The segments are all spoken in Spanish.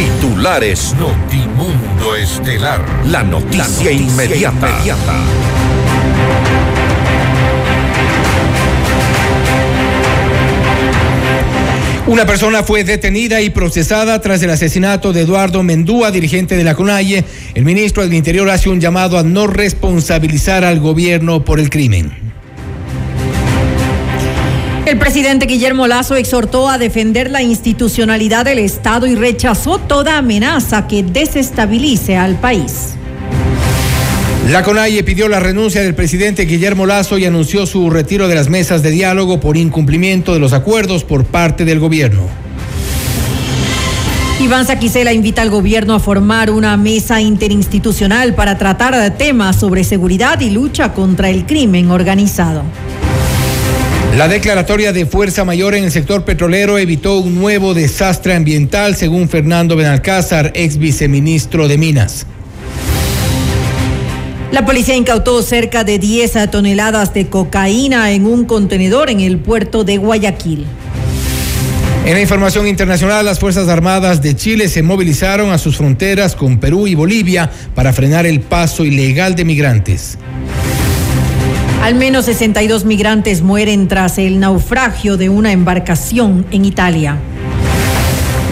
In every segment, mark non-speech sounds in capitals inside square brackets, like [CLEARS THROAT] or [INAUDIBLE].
Titulares Notimundo Estelar. La noticia, inmediata. Una persona fue detenida y procesada tras el asesinato de Eduardo Mendúa, dirigente de la CONAIE. El ministro del Interior hace un llamado a no responsabilizar al gobierno por el crimen. El presidente Guillermo Lazo exhortó a defender la institucionalidad del Estado y rechazó toda amenaza que desestabilice al país. La CONAIE pidió la renuncia del presidente Guillermo Lazo y anunció su retiro de las mesas de diálogo por incumplimiento de los acuerdos por parte del gobierno. Iván Saquicela invita al gobierno a formar una mesa interinstitucional para tratar de temas sobre seguridad y lucha contra el crimen organizado. La declaratoria de fuerza mayor en el sector petrolero evitó un nuevo desastre ambiental, según Fernando Benalcázar, ex viceministro de Minas. La policía incautó cerca de 10 toneladas de cocaína en un contenedor en el puerto de Guayaquil. En la información internacional, las Fuerzas Armadas de Chile se movilizaron a sus fronteras con Perú y Bolivia para frenar el paso ilegal de migrantes. Al menos 62 migrantes mueren tras el naufragio de una embarcación en Italia.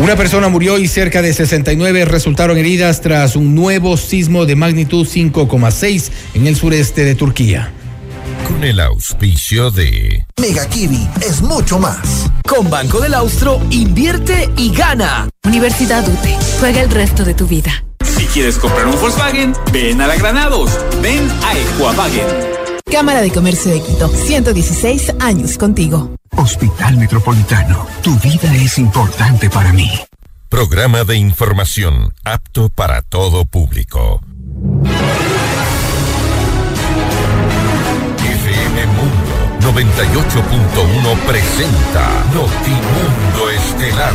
Una persona murió y cerca de 69 resultaron heridas tras un nuevo sismo de magnitud 5,6 en el sureste de Turquía. Con el auspicio de Mega Kiwi es mucho más. Con Banco del Austro, invierte y gana. Universidad UTE, juega el resto de tu vida. Si quieres comprar un Volkswagen, ven a la Granados, ven a Ecuavagen. Cámara de Comercio de Quito, 116 años contigo. Hospital Metropolitano, tu vida es importante para mí. Programa de información apto para todo público. FM Mundo 98.1 presenta Notimundo Estelar.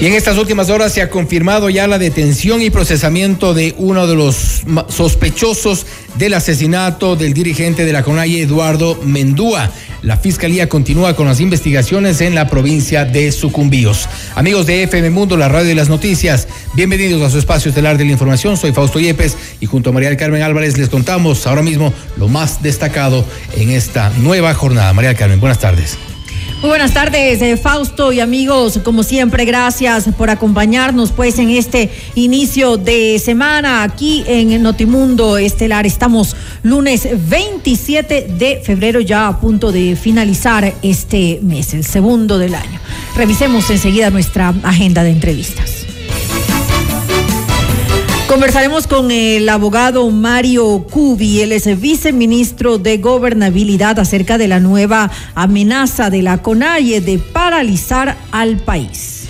Y en estas últimas horas se ha confirmado ya la detención y procesamiento de uno de los sospechosos del asesinato del dirigente de la CONAIE, Eduardo Mendúa. La fiscalía continúa con las investigaciones en la provincia de Sucumbíos. Amigos de FM Mundo, la radio y las noticias, bienvenidos a su espacio estelar de la información. Soy Fausto Yepes y junto a María Carmen Álvarez les contamos ahora mismo lo más destacado en esta nueva jornada. María Carmen, buenas tardes. Muy buenas tardes, eh, Fausto y amigos. Como siempre, gracias por acompañarnos pues en este inicio de semana aquí en Notimundo Estelar. Estamos lunes 27 de febrero ya a punto de finalizar este mes, el segundo del año. Revisemos enseguida nuestra agenda de entrevistas. Conversaremos con el abogado Mario Cubi, él es viceministro de Gobernabilidad acerca de la nueva amenaza de la CONAIE de paralizar al país.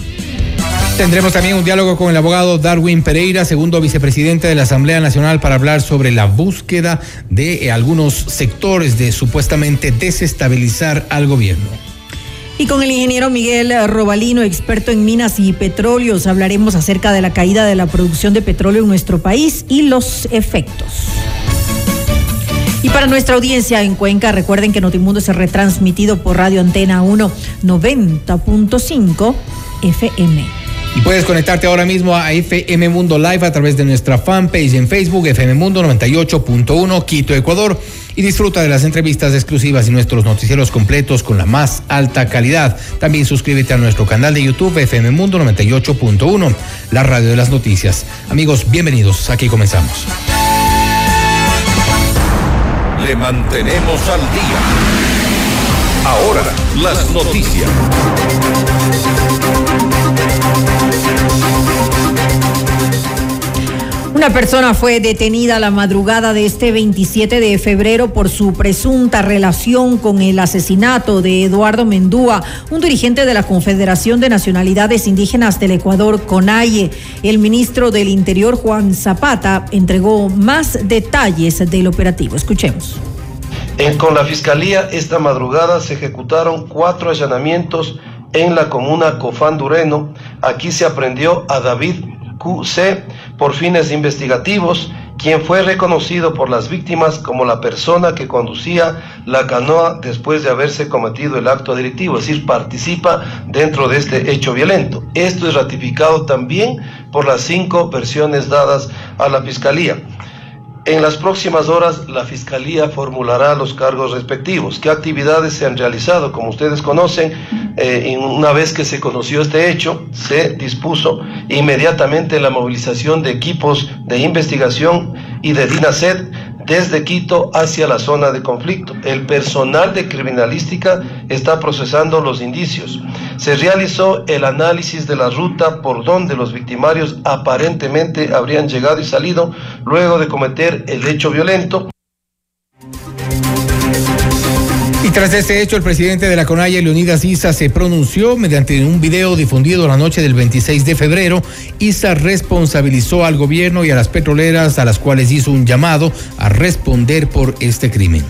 Tendremos también un diálogo con el abogado Darwin Pereira, segundo vicepresidente de la Asamblea Nacional, para hablar sobre la búsqueda de algunos sectores de supuestamente desestabilizar al gobierno. Y con el ingeniero Miguel Robalino, experto en minas y petróleos, hablaremos acerca de la caída de la producción de petróleo en nuestro país y los efectos. Y para nuestra audiencia en Cuenca, recuerden que Notimundo es retransmitido por Radio Antena 1 90.5 FM. Y puedes conectarte ahora mismo a FM Mundo Live a través de nuestra fanpage en Facebook, FM Mundo 98.1 Quito, Ecuador y disfruta de las entrevistas exclusivas y nuestros noticieros completos con la más alta calidad. También suscríbete a nuestro canal de YouTube FM Mundo 98.1, la radio de las noticias. Amigos, bienvenidos. Aquí comenzamos. Le mantenemos al día. Ahora, las noticias. Una persona fue detenida la madrugada de este 27 de febrero por su presunta relación con el asesinato de Eduardo Mendúa, un dirigente de la Confederación de Nacionalidades Indígenas del Ecuador, CONAIE. El ministro del Interior, Juan Zapata, entregó más detalles del operativo. Escuchemos. con la Fiscalía, esta madrugada se ejecutaron cuatro allanamientos en la comuna Cofán Dureno. Aquí se aprendió a David QC por fines investigativos, quien fue reconocido por las víctimas como la persona que conducía la canoa después de haberse cometido el acto delictivo, es decir, participa dentro de este hecho violento. Esto es ratificado también por las cinco versiones dadas a la Fiscalía. En las próximas horas la Fiscalía formulará los cargos respectivos. ¿Qué actividades se han realizado? Como ustedes conocen, eh, una vez que se conoció este hecho, se dispuso inmediatamente la movilización de equipos de investigación y de DINASED desde Quito hacia la zona de conflicto. El personal de criminalística está procesando los indicios. Se realizó el análisis de la ruta por donde los victimarios aparentemente habrían llegado y salido luego de cometer el hecho violento. Y tras este hecho, el presidente de la CONAIE, Leonidas Isa, se pronunció mediante un video difundido la noche del 26 de febrero. Isa responsabilizó al gobierno y a las petroleras a las cuales hizo un llamado a responder por este crimen.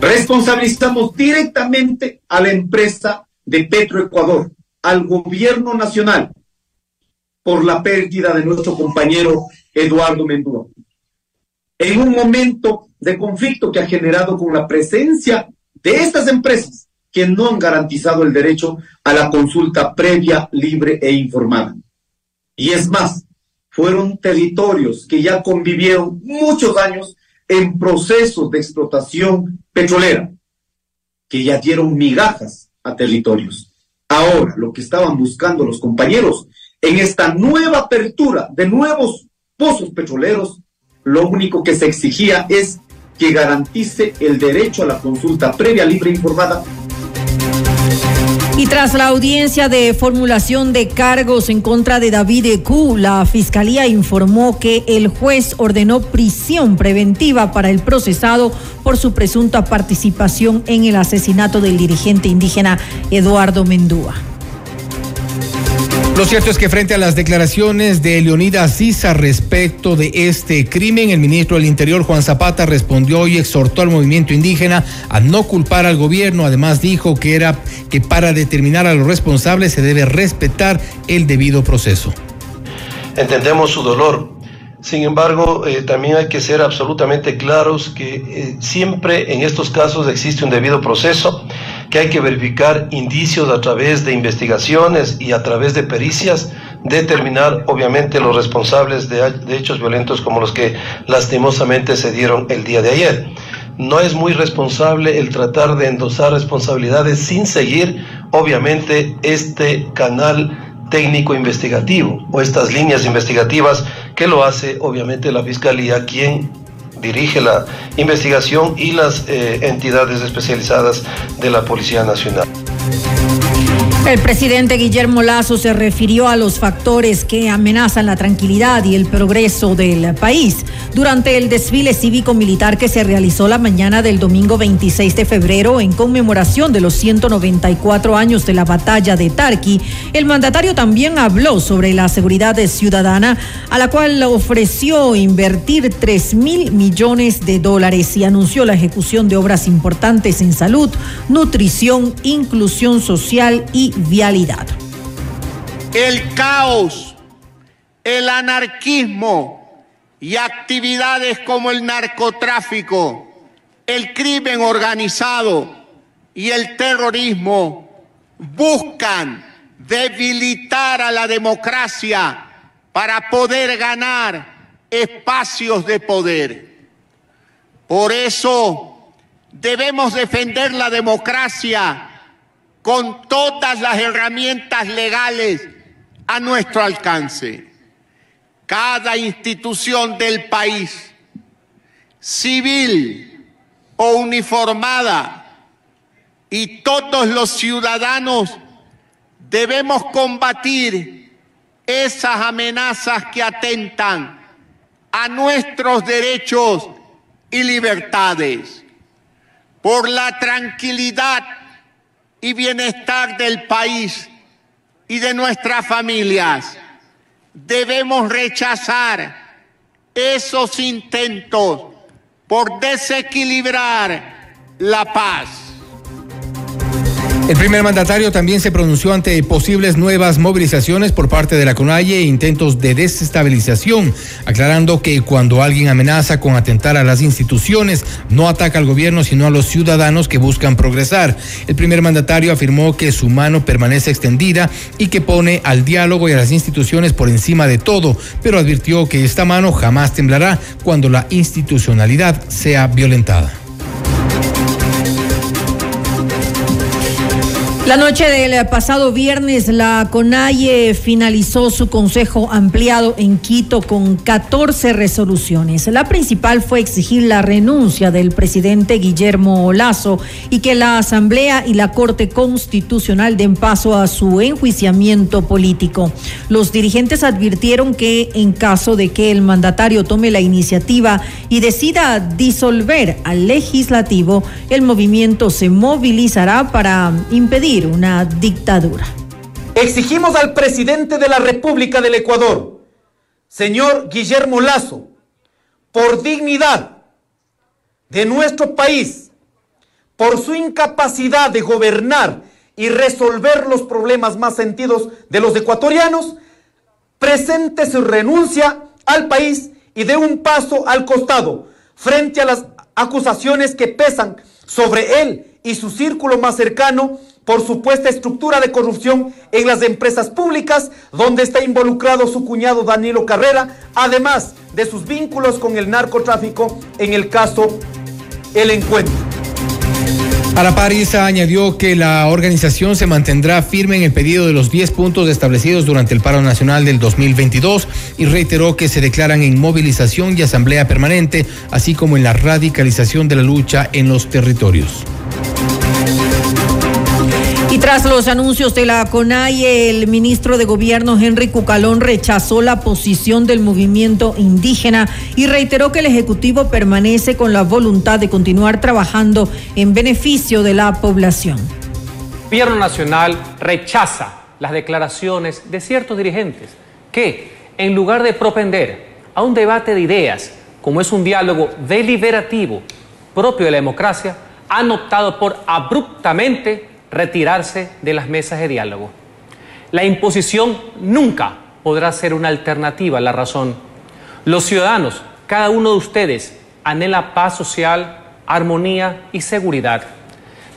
Responsabilizamos directamente a la empresa de Petroecuador, al gobierno nacional, por la pérdida de nuestro compañero Eduardo Mendúa. En un momento de conflicto que ha generado con la presencia de estas empresas que no han garantizado el derecho a la consulta previa, libre e informada. Y es más, fueron territorios que ya convivieron muchos años en procesos de explotación petrolera, que ya dieron migajas a territorios. Ahora, lo que estaban buscando los compañeros en esta nueva apertura de nuevos pozos petroleros, lo único que se exigía es que garantice el derecho a la consulta previa, libre e informada y tras la audiencia de formulación de cargos en contra de David Q, la fiscalía informó que el juez ordenó prisión preventiva para el procesado por su presunta participación en el asesinato del dirigente indígena Eduardo Mendúa. Lo cierto es que frente a las declaraciones de Leonidas Sisa respecto de este crimen, el ministro del Interior Juan Zapata respondió y exhortó al movimiento indígena a no culpar al gobierno. Además dijo que era que para determinar a los responsables se debe respetar el debido proceso. Entendemos su dolor, sin embargo, eh, también hay que ser absolutamente claros que eh, siempre en estos casos existe un debido proceso, que hay que verificar indicios a través de investigaciones y a través de pericias, determinar obviamente los responsables de, de hechos violentos como los que lastimosamente se dieron el día de ayer. No es muy responsable el tratar de endosar responsabilidades sin seguir obviamente este canal técnico investigativo o estas líneas investigativas que lo hace obviamente la Fiscalía, quien dirige la investigación y las eh, entidades especializadas de la Policía Nacional. El presidente Guillermo Lazo se refirió a los factores que amenazan la tranquilidad y el progreso del país durante el desfile cívico-militar que se realizó la mañana del domingo 26 de febrero en conmemoración de los 194 años de la batalla de Tarqui. El mandatario también habló sobre la seguridad ciudadana, a la cual ofreció invertir 3 mil millones de dólares y anunció la ejecución de obras importantes en salud, nutrición, inclusión social y vialidad. El caos, el anarquismo y actividades como el narcotráfico, el crimen organizado y el terrorismo buscan debilitar a la democracia para poder ganar espacios de poder. Por eso debemos defender la democracia con todas las herramientas legales a nuestro alcance. Cada institución del país, civil o uniformada, y todos los ciudadanos debemos combatir esas amenazas que atentan a nuestros derechos y libertades, por la tranquilidad y bienestar del país y de nuestras familias. Debemos rechazar esos intentos por desequilibrar la paz. El primer mandatario también se pronunció ante posibles nuevas movilizaciones por parte de la CONAIE e intentos de desestabilización, aclarando que cuando alguien amenaza con atentar a las instituciones, no ataca al gobierno, sino a los ciudadanos que buscan progresar. El primer mandatario afirmó que su mano permanece extendida y que pone al diálogo y a las instituciones por encima de todo, pero advirtió que esta mano jamás temblará cuando la institucionalidad sea violentada. La noche del pasado viernes, la CONAIE finalizó su consejo ampliado en Quito con 14 resoluciones. La principal fue exigir la renuncia del presidente Guillermo Lazo y que la Asamblea y la Corte Constitucional den paso a su enjuiciamiento político. Los dirigentes advirtieron que en caso de que el mandatario tome la iniciativa y decida disolver al legislativo, el movimiento se movilizará para impedir una dictadura. Exigimos al presidente de la República del Ecuador, señor Guillermo Lazo, por dignidad de nuestro país, por su incapacidad de gobernar y resolver los problemas más sentidos de los ecuatorianos, presente su renuncia al país y dé un paso al costado frente a las acusaciones que pesan sobre él y su círculo más cercano por supuesta estructura de corrupción en las empresas públicas, donde está involucrado su cuñado Danilo Carrera, además de sus vínculos con el narcotráfico en el caso El Encuentro. la Parisa añadió que la organización se mantendrá firme en el pedido de los 10 puntos establecidos durante el paro nacional del 2022 y reiteró que se declaran en movilización y asamblea permanente, así como en la radicalización de la lucha en los territorios. Tras los anuncios de la CONAI, el ministro de Gobierno Henry Cucalón rechazó la posición del movimiento indígena y reiteró que el Ejecutivo permanece con la voluntad de continuar trabajando en beneficio de la población. El Gobierno Nacional rechaza las declaraciones de ciertos dirigentes que, en lugar de propender a un debate de ideas, como es un diálogo deliberativo propio de la democracia, han optado por abruptamente retirarse de las mesas de diálogo. La imposición nunca podrá ser una alternativa a la razón. Los ciudadanos, cada uno de ustedes, anhela paz social, armonía y seguridad.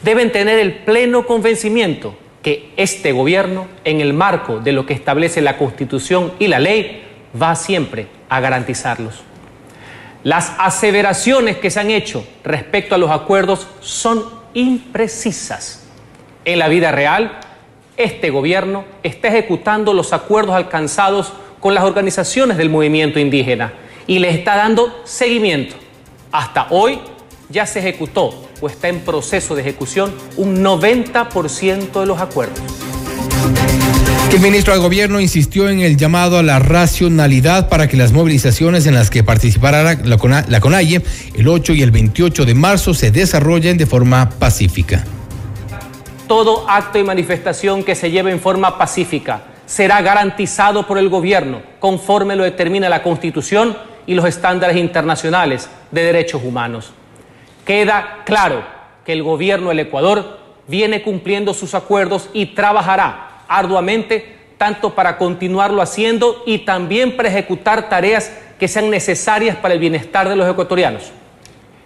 Deben tener el pleno convencimiento que este gobierno, en el marco de lo que establece la Constitución y la ley, va siempre a garantizarlos. Las aseveraciones que se han hecho respecto a los acuerdos son imprecisas. En la vida real, este gobierno está ejecutando los acuerdos alcanzados con las organizaciones del movimiento indígena y le está dando seguimiento. Hasta hoy ya se ejecutó o está en proceso de ejecución un 90% de los acuerdos. El ministro de Gobierno insistió en el llamado a la racionalidad para que las movilizaciones en las que participará la CONAIE el 8 y el 28 de marzo se desarrollen de forma pacífica todo acto y manifestación que se lleve en forma pacífica será garantizado por el gobierno conforme lo determina la Constitución y los estándares internacionales de derechos humanos. Queda claro que el gobierno del Ecuador viene cumpliendo sus acuerdos y trabajará arduamente tanto para continuarlo haciendo y también para ejecutar tareas que sean necesarias para el bienestar de los ecuatorianos.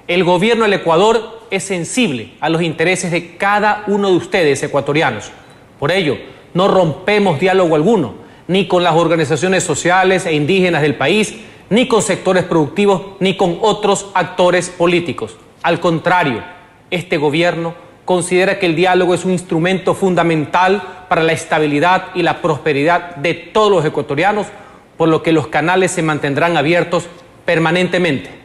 El gobierno del Ecuador es sensible a los intereses de cada uno de ustedes ecuatorianos. Por ello, no rompemos diálogo alguno, ni con las organizaciones sociales e indígenas del país, ni con sectores productivos, ni con otros actores políticos. Al contrario, este gobierno considera que el diálogo es un instrumento fundamental para la estabilidad y la prosperidad de todos los ecuatorianos, por lo que los canales se mantendrán abiertos permanentemente.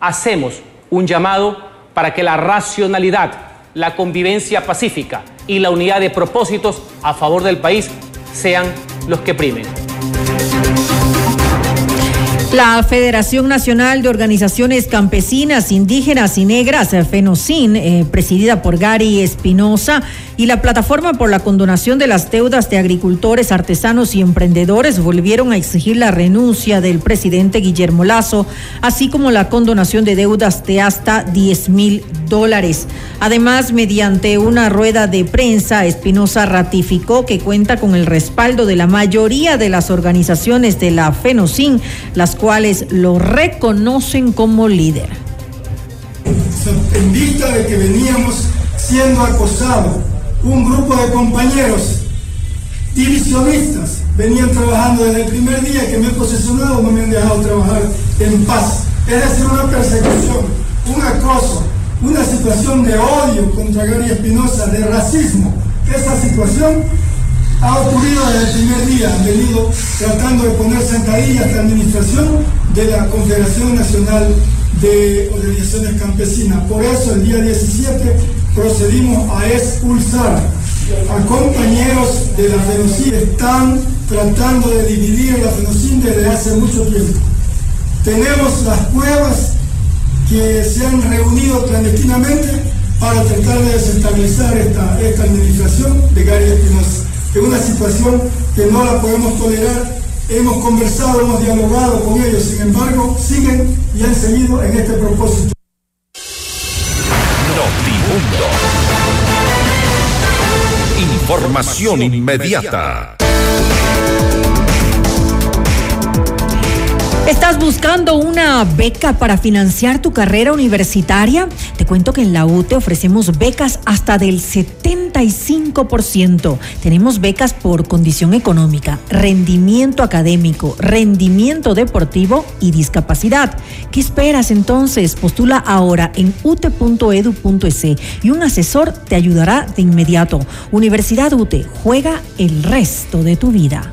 Hacemos un llamado para que la racionalidad, la convivencia pacífica y la unidad de propósitos a favor del país sean los que primen. La Federación Nacional de Organizaciones Campesinas, Indígenas y Negras, FENOCIN, eh, presidida por Gary Espinosa, y la Plataforma por la Condonación de las Deudas de Agricultores, Artesanos y Emprendedores volvieron a exigir la renuncia del presidente Guillermo Lazo, así como la condonación de deudas de hasta 10 mil dólares. Además, mediante una rueda de prensa, Espinosa ratificó que cuenta con el respaldo de la mayoría de las organizaciones de la FENOCIN, las cuales lo reconocen como líder. En vista de que veníamos siendo acosados, un grupo de compañeros divisionistas venían trabajando desde el primer día que me he posesionado, no me han dejado trabajar en paz. Es decir, una persecución, un acoso, una situación de odio contra Gary Espinosa, de racismo. Esa situación ha ocurrido desde el primer día. Han venido tratando de poner zancadillas a la administración de la Confederación Nacional de Organizaciones Campesinas. Por eso el día 17 procedimos a expulsar a compañeros de la FENOCIN. Están tratando de dividir la FENOCIN desde hace mucho tiempo. Tenemos las pruebas que se han reunido clandestinamente para tratar de desestabilizar esta, esta administración de Gary Espinosa. Es una situación que no la podemos tolerar. Hemos conversado, hemos dialogado con ellos, sin embargo, siguen y han seguido en este propósito. Notimundo. Información inmediata. ¿Estás buscando una beca para financiar tu carrera universitaria? Te cuento que en la UTE ofrecemos becas hasta del 75%. Tenemos becas por condición económica, rendimiento académico, rendimiento deportivo y discapacidad. ¿Qué esperas entonces? Postula ahora en ute.edu.es y un asesor te ayudará de inmediato. Universidad UTE, juega el resto de tu vida.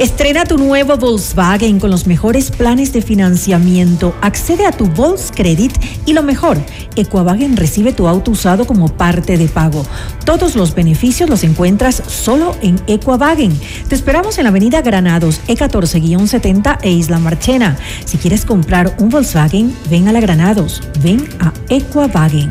Estrena tu nuevo Volkswagen con los mejores planes de financiamiento. Accede a tu Volkscredit y lo mejor, Equavagen recibe tu auto usado como parte de pago. Todos los beneficios los encuentras solo en Equavagen. Te esperamos en la Avenida Granados, E14-70 e Isla Marchena. Si quieres comprar un Volkswagen, ven a la Granados. Ven a Equavagen.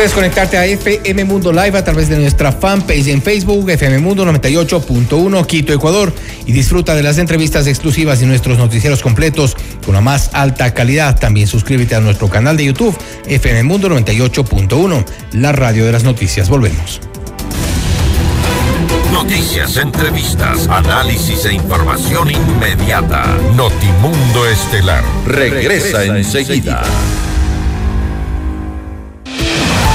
Puedes conectarte a FM Mundo Live a través de nuestra fanpage en Facebook, FM Mundo 98.1 Quito, Ecuador, y disfruta de las entrevistas exclusivas y nuestros noticieros completos con la más alta calidad. También suscríbete a nuestro canal de YouTube, FM Mundo 98.1, la radio de las noticias. Volvemos. Noticias, entrevistas, análisis e información inmediata. Notimundo Estelar regresa, enseguida.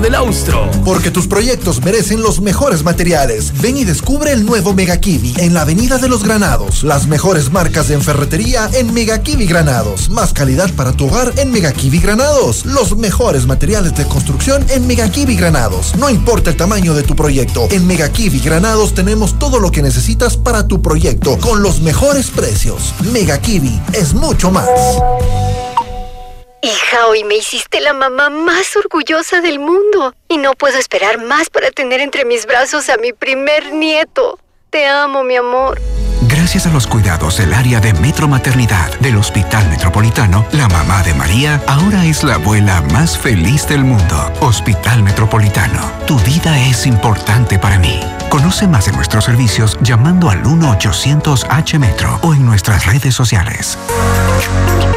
del Austro. Porque tus proyectos merecen los mejores materiales. Ven y descubre el nuevo Mega Kiwi en la Avenida de los Granados. Las mejores marcas de ferretería en Mega Kiwi Granados. Más calidad para tu hogar en Mega Kiwi Granados. Los mejores materiales de construcción en Mega Kiwi Granados. No importa el tamaño de tu proyecto. En Mega Kiwi Granados tenemos todo lo que necesitas para tu proyecto con los mejores precios. Mega Kiwi es mucho más. Hija, hoy me hiciste la mamá más orgullosa del mundo y no puedo esperar más para tener entre mis brazos a mi primer nieto. Te amo, mi amor. Gracias a los cuidados del área de Metro Maternidad del Hospital Metropolitano, la mamá de María ahora es la abuela más feliz del mundo. Hospital Metropolitano, tu vida es importante para mí. Conoce más de nuestros servicios llamando al 1-800-H-Metro o en nuestras redes sociales.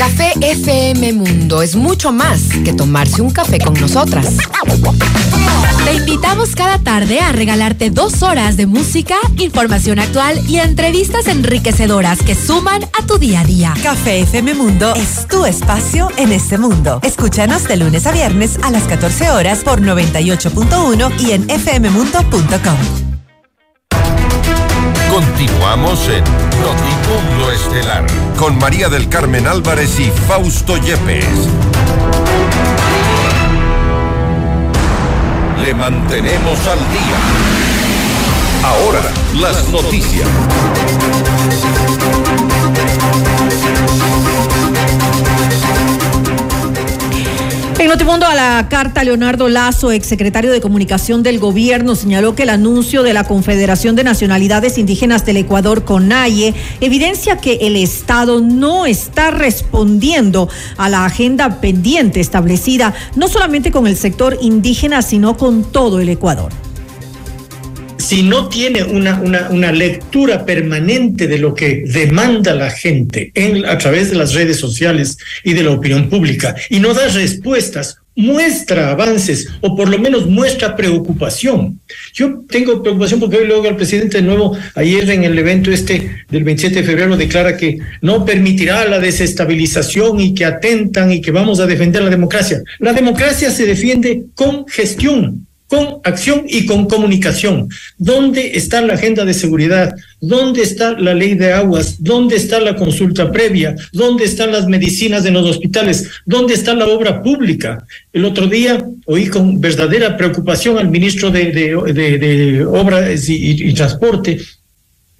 Café FM Mundo es mucho más que tomarse un café con nosotras. Te invitamos cada tarde a regalarte dos horas de música, información actual y entrevistas enriquecedoras que suman a tu día a día. Café FM Mundo es tu espacio en este mundo. Escúchanos de lunes a viernes a las 14 horas por 98.1 y en fmmundo.com. Continuamos en Notimundo Estelar con María del Carmen Álvarez y Fausto Yepes. Le mantenemos al día. Ahora, las noticias. En Notimundo a la carta, Leonardo Lazo, exsecretario de Comunicación del Gobierno, señaló que el anuncio de la Confederación de Nacionalidades Indígenas del Ecuador, CONAIE, evidencia que el Estado no está respondiendo a la agenda pendiente establecida, no solamente con el sector indígena, sino con todo el Ecuador si no tiene una, una, lectura permanente de lo que demanda la gente en, a través de las redes sociales y de la opinión pública y no da respuestas, muestra avances o por lo menos muestra preocupación. Yo tengo preocupación porque hoy luego el presidente de nuevo, ayer en el evento este del 27 de febrero, declara que no permitirá la desestabilización y que atentan y que vamos a defender la democracia. La democracia se defiende con gestión, con acción y con comunicación. ¿Dónde está la agenda de seguridad? ¿Dónde está la ley de aguas? ¿Dónde está la consulta previa? ¿Dónde están las medicinas en los hospitales? ¿Dónde está la obra pública? El otro día oí con verdadera preocupación al ministro de, de, Obras y Transporte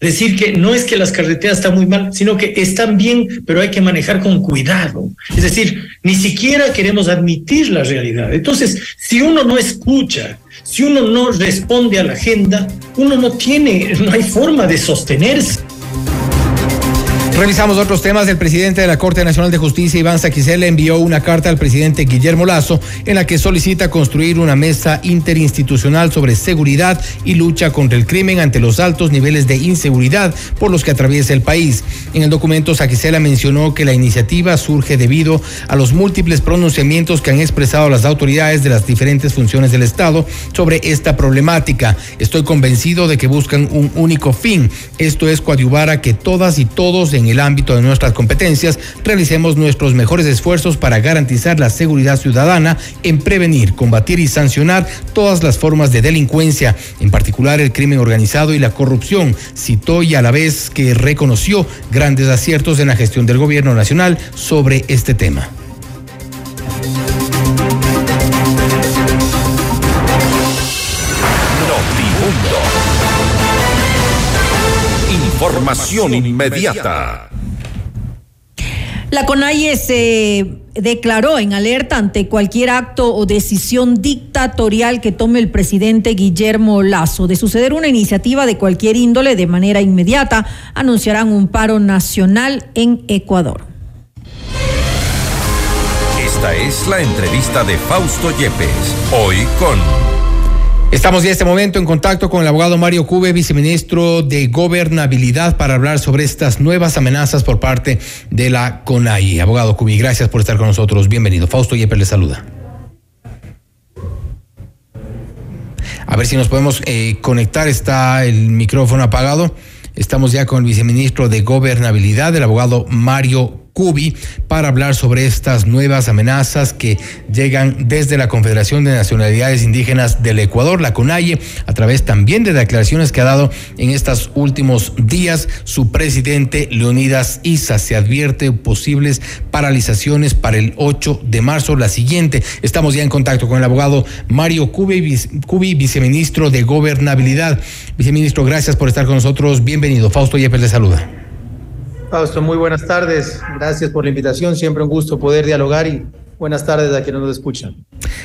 decir que no es que las carreteras están muy mal, sino que están bien, pero hay que manejar con cuidado. Es decir, ni siquiera queremos admitir la realidad. Entonces, si uno no escucha, si uno no responde a la agenda, uno no tiene, no hay forma de sostenerse. Revisamos otros temas. El presidente de la Corte Nacional de Justicia, Iván Saquicel, envió una carta al presidente Guillermo Lazo en la que solicita construir una mesa interinstitucional sobre seguridad y lucha contra el crimen ante los altos niveles de inseguridad por los que atraviesa el país. En el documento, Saquicela mencionó que la iniciativa surge debido a los múltiples pronunciamientos que han expresado las autoridades de las diferentes funciones del Estado sobre esta problemática. Estoy convencido de que buscan un único fin. Esto es coadyuvar a que todas y todos en el ámbito de nuestras competencias, realicemos nuestros mejores esfuerzos para garantizar la seguridad ciudadana en prevenir, combatir y sancionar todas las formas de delincuencia, en particular el crimen organizado y la corrupción. Citó y a la vez que reconoció grandes aciertos en la gestión del gobierno nacional sobre este tema. Información inmediata. La CONAIE se declaró en alerta ante cualquier acto o decisión dictatorial que tome el presidente Guillermo Lazo. De suceder una iniciativa de cualquier índole de manera inmediata, anunciarán un paro nacional en Ecuador. Esta es la entrevista de Fausto Yepes, hoy con... Estamos ya en este momento en contacto con el abogado Mario Cube, viceministro de Gobernabilidad, para hablar sobre estas nuevas amenazas por parte de la CONAI. Abogado Cube, gracias por estar con nosotros. Bienvenido. Fausto Yepes le saluda. A ver si nos podemos eh, conectar. Está el micrófono apagado. Estamos ya con el viceministro de Gobernabilidad, el abogado Mario Cubi para hablar sobre estas nuevas amenazas que llegan desde la Confederación de Nacionalidades Indígenas del Ecuador, la CONAIE, a través también de declaraciones que ha dado en estos últimos días su presidente Leonidas Isa. Se advierte posibles paralizaciones para el 8 de marzo, la siguiente. Estamos ya en contacto con el abogado Mario Cubi, Cubi viceministro de Gobernabilidad. Viceministro, gracias por estar con nosotros. Bienvenido. Fausto Yepes le saluda. Fausto, muy buenas tardes. Gracias por la invitación. Siempre un gusto poder dialogar y buenas tardes a quienes nos escuchan.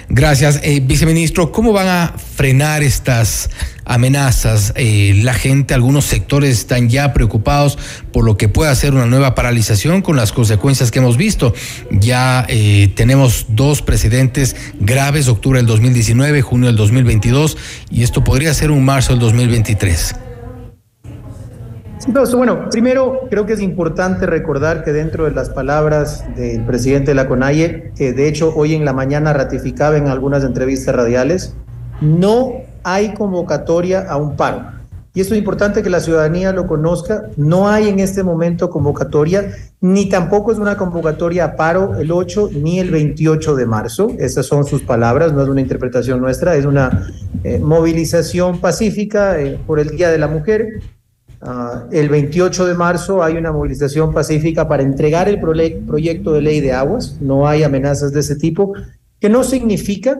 Gracias. Eh, viceministro, ¿cómo van a frenar estas amenazas? Eh, la gente, algunos sectores están ya preocupados por lo que pueda ser una nueva paralización con las consecuencias que hemos visto. Ya eh, tenemos dos precedentes graves, octubre del 2019, junio del 2022, y esto podría ser un marzo del 2023. Bueno, primero creo que es importante recordar que dentro de las palabras del presidente de la CONAIE, que de hecho hoy en la mañana ratificaba en algunas entrevistas radiales, no hay convocatoria a un paro. Y esto es importante que la ciudadanía lo conozca. No hay en este momento convocatoria, ni tampoco es una convocatoria a paro el 8 ni el 28 de marzo. Esas son sus palabras, no es una interpretación nuestra, es una eh, movilización pacífica eh, por el Día de la Mujer. Uh, el 28 de marzo hay una movilización pacífica para entregar el proyecto de ley de aguas. No hay amenazas de ese tipo, que no significa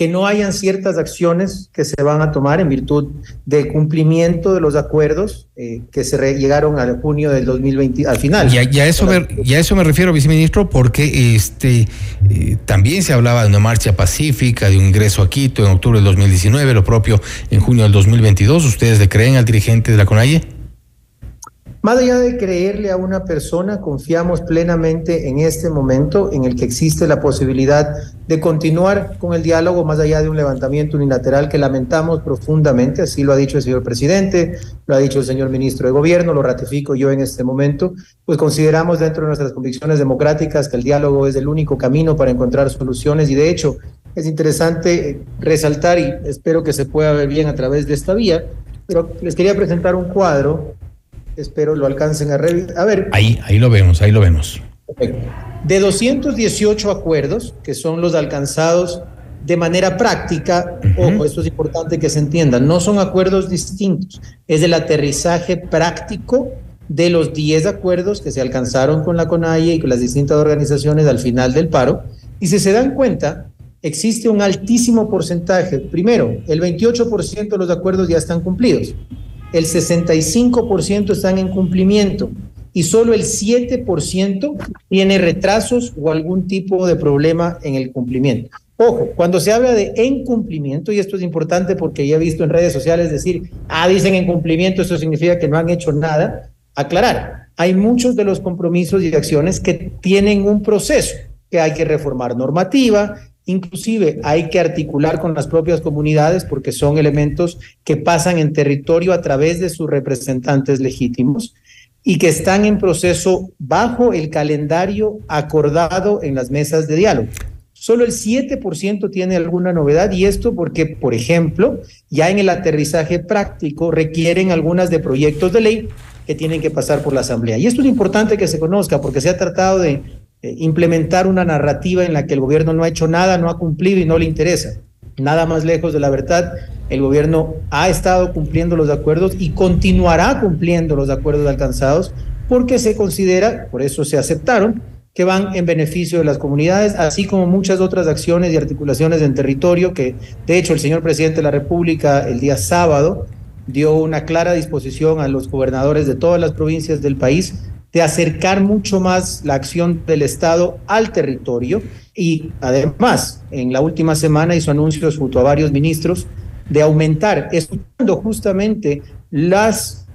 que no hayan ciertas acciones que se van a tomar en virtud del cumplimiento de los acuerdos eh, que se llegaron al junio del 2020, al final. Y a, eso, me, eso me refiero, viceministro, porque este eh, también se hablaba de una marcha pacífica, de un ingreso a Quito en octubre del 2019, lo propio en junio del 2022. ¿Ustedes le creen al dirigente de la CONAIE? Más allá de creerle a una persona, confiamos plenamente en este momento en el que existe la posibilidad de continuar con el diálogo más allá de un levantamiento unilateral que lamentamos profundamente, así lo ha dicho el señor presidente, lo ha dicho el señor ministro de Gobierno, lo ratifico yo en este momento, pues consideramos dentro de nuestras convicciones democráticas que el diálogo es el único camino para encontrar soluciones y de hecho es interesante resaltar y espero que se pueda ver bien a través de esta vía, pero les quería presentar un cuadro espero lo alcancen a, a ver. Ahí, ahí lo vemos, ahí lo vemos. De 218 acuerdos, que son los alcanzados de manera práctica, ojo, esto es importante que se entienda, no son acuerdos distintos, es el aterrizaje práctico de los 10 acuerdos que se alcanzaron con la CONAIE y con las distintas organizaciones al final del paro. Y si se dan cuenta, existe un altísimo porcentaje. Primero, el 28% de los acuerdos ya están cumplidos el 65% están en cumplimiento y solo el 7% tiene retrasos o algún tipo de problema en el cumplimiento. Ojo, cuando se habla de incumplimiento, y esto es importante porque ya he visto en redes sociales decir, ah, dicen incumplimiento, eso significa que no han hecho nada, aclarar, hay muchos de los compromisos y acciones que tienen un proceso, que hay que reformar normativa, Inclusive hay que articular con las propias comunidades porque son elementos que pasan en territorio a través de sus representantes legítimos y que están en proceso bajo el calendario acordado en las mesas de diálogo. Solo el 7% tiene alguna novedad y esto porque, por ejemplo, ya en el aterrizaje práctico requieren algunas de proyectos de ley que tienen que pasar por la Asamblea. Y esto es importante que se conozca porque se ha tratado de eh, implementar una narrativa en la que el gobierno no ha hecho nada, no ha cumplido y no le interesa. Nada más lejos de la verdad, el gobierno ha estado cumpliendo los acuerdos y continuará cumpliendo los acuerdos alcanzados porque se considera, por eso se aceptaron, que van en beneficio de las comunidades, así como muchas otras acciones y articulaciones en territorio que, de hecho, el señor presidente de la República el día sábado dio una clara disposición a los gobernadores de todas las provincias del país de acercar mucho más la acción del Estado al territorio y además en la última semana hizo anuncios junto a varios ministros de aumentar, escuchando justamente las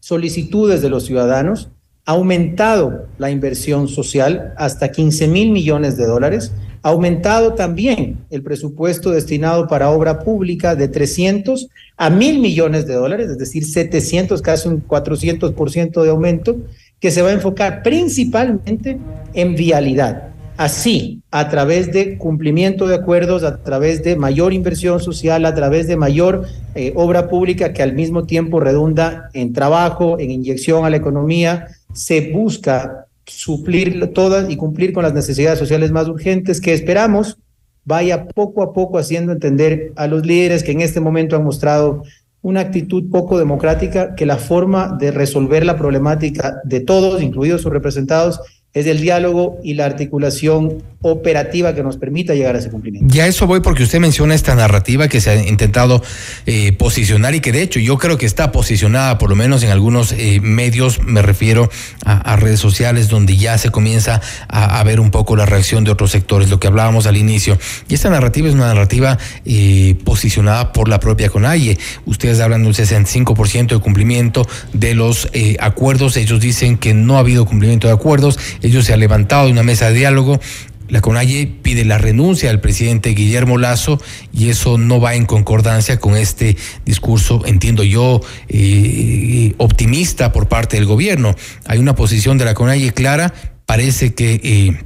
solicitudes de los ciudadanos, ha aumentado la inversión social hasta 15 mil millones de dólares, ha aumentado también el presupuesto destinado para obra pública de 300 a mil millones de dólares, es decir, 700, casi un 400% de aumento, que se va a enfocar principalmente en vialidad. Así, a través de cumplimiento de acuerdos, a través de mayor inversión social, a través de mayor eh, obra pública que al mismo tiempo redunda en trabajo, en inyección a la economía, se busca suplir todas y cumplir con las necesidades sociales más urgentes que esperamos vaya poco a poco haciendo entender a los líderes que en este momento han mostrado una actitud poco democrática que la forma de resolver la problemática de todos, incluidos sus representados, es el diálogo y la articulación operativa que nos permita llegar a ese cumplimiento. Ya eso voy porque usted menciona esta narrativa que se ha intentado eh, posicionar y que de hecho yo creo que está posicionada por lo menos en algunos eh, medios, me refiero a, redes sociales donde ya se comienza a, ver un poco la reacción de otros sectores, lo que hablábamos al inicio. Y esta narrativa es una narrativa eh, posicionada por la propia CONAIE. Ustedes hablan de un 65% de cumplimiento de los acuerdos, ellos dicen que no ha habido cumplimiento de acuerdos, ellos se han levantado de una mesa de diálogo la CONAIE pide la renuncia del presidente Guillermo Lazo y eso no va en concordancia con este discurso, entiendo yo, eh, optimista por parte del gobierno. Hay una posición de la CONAIE clara, parece que... Eh,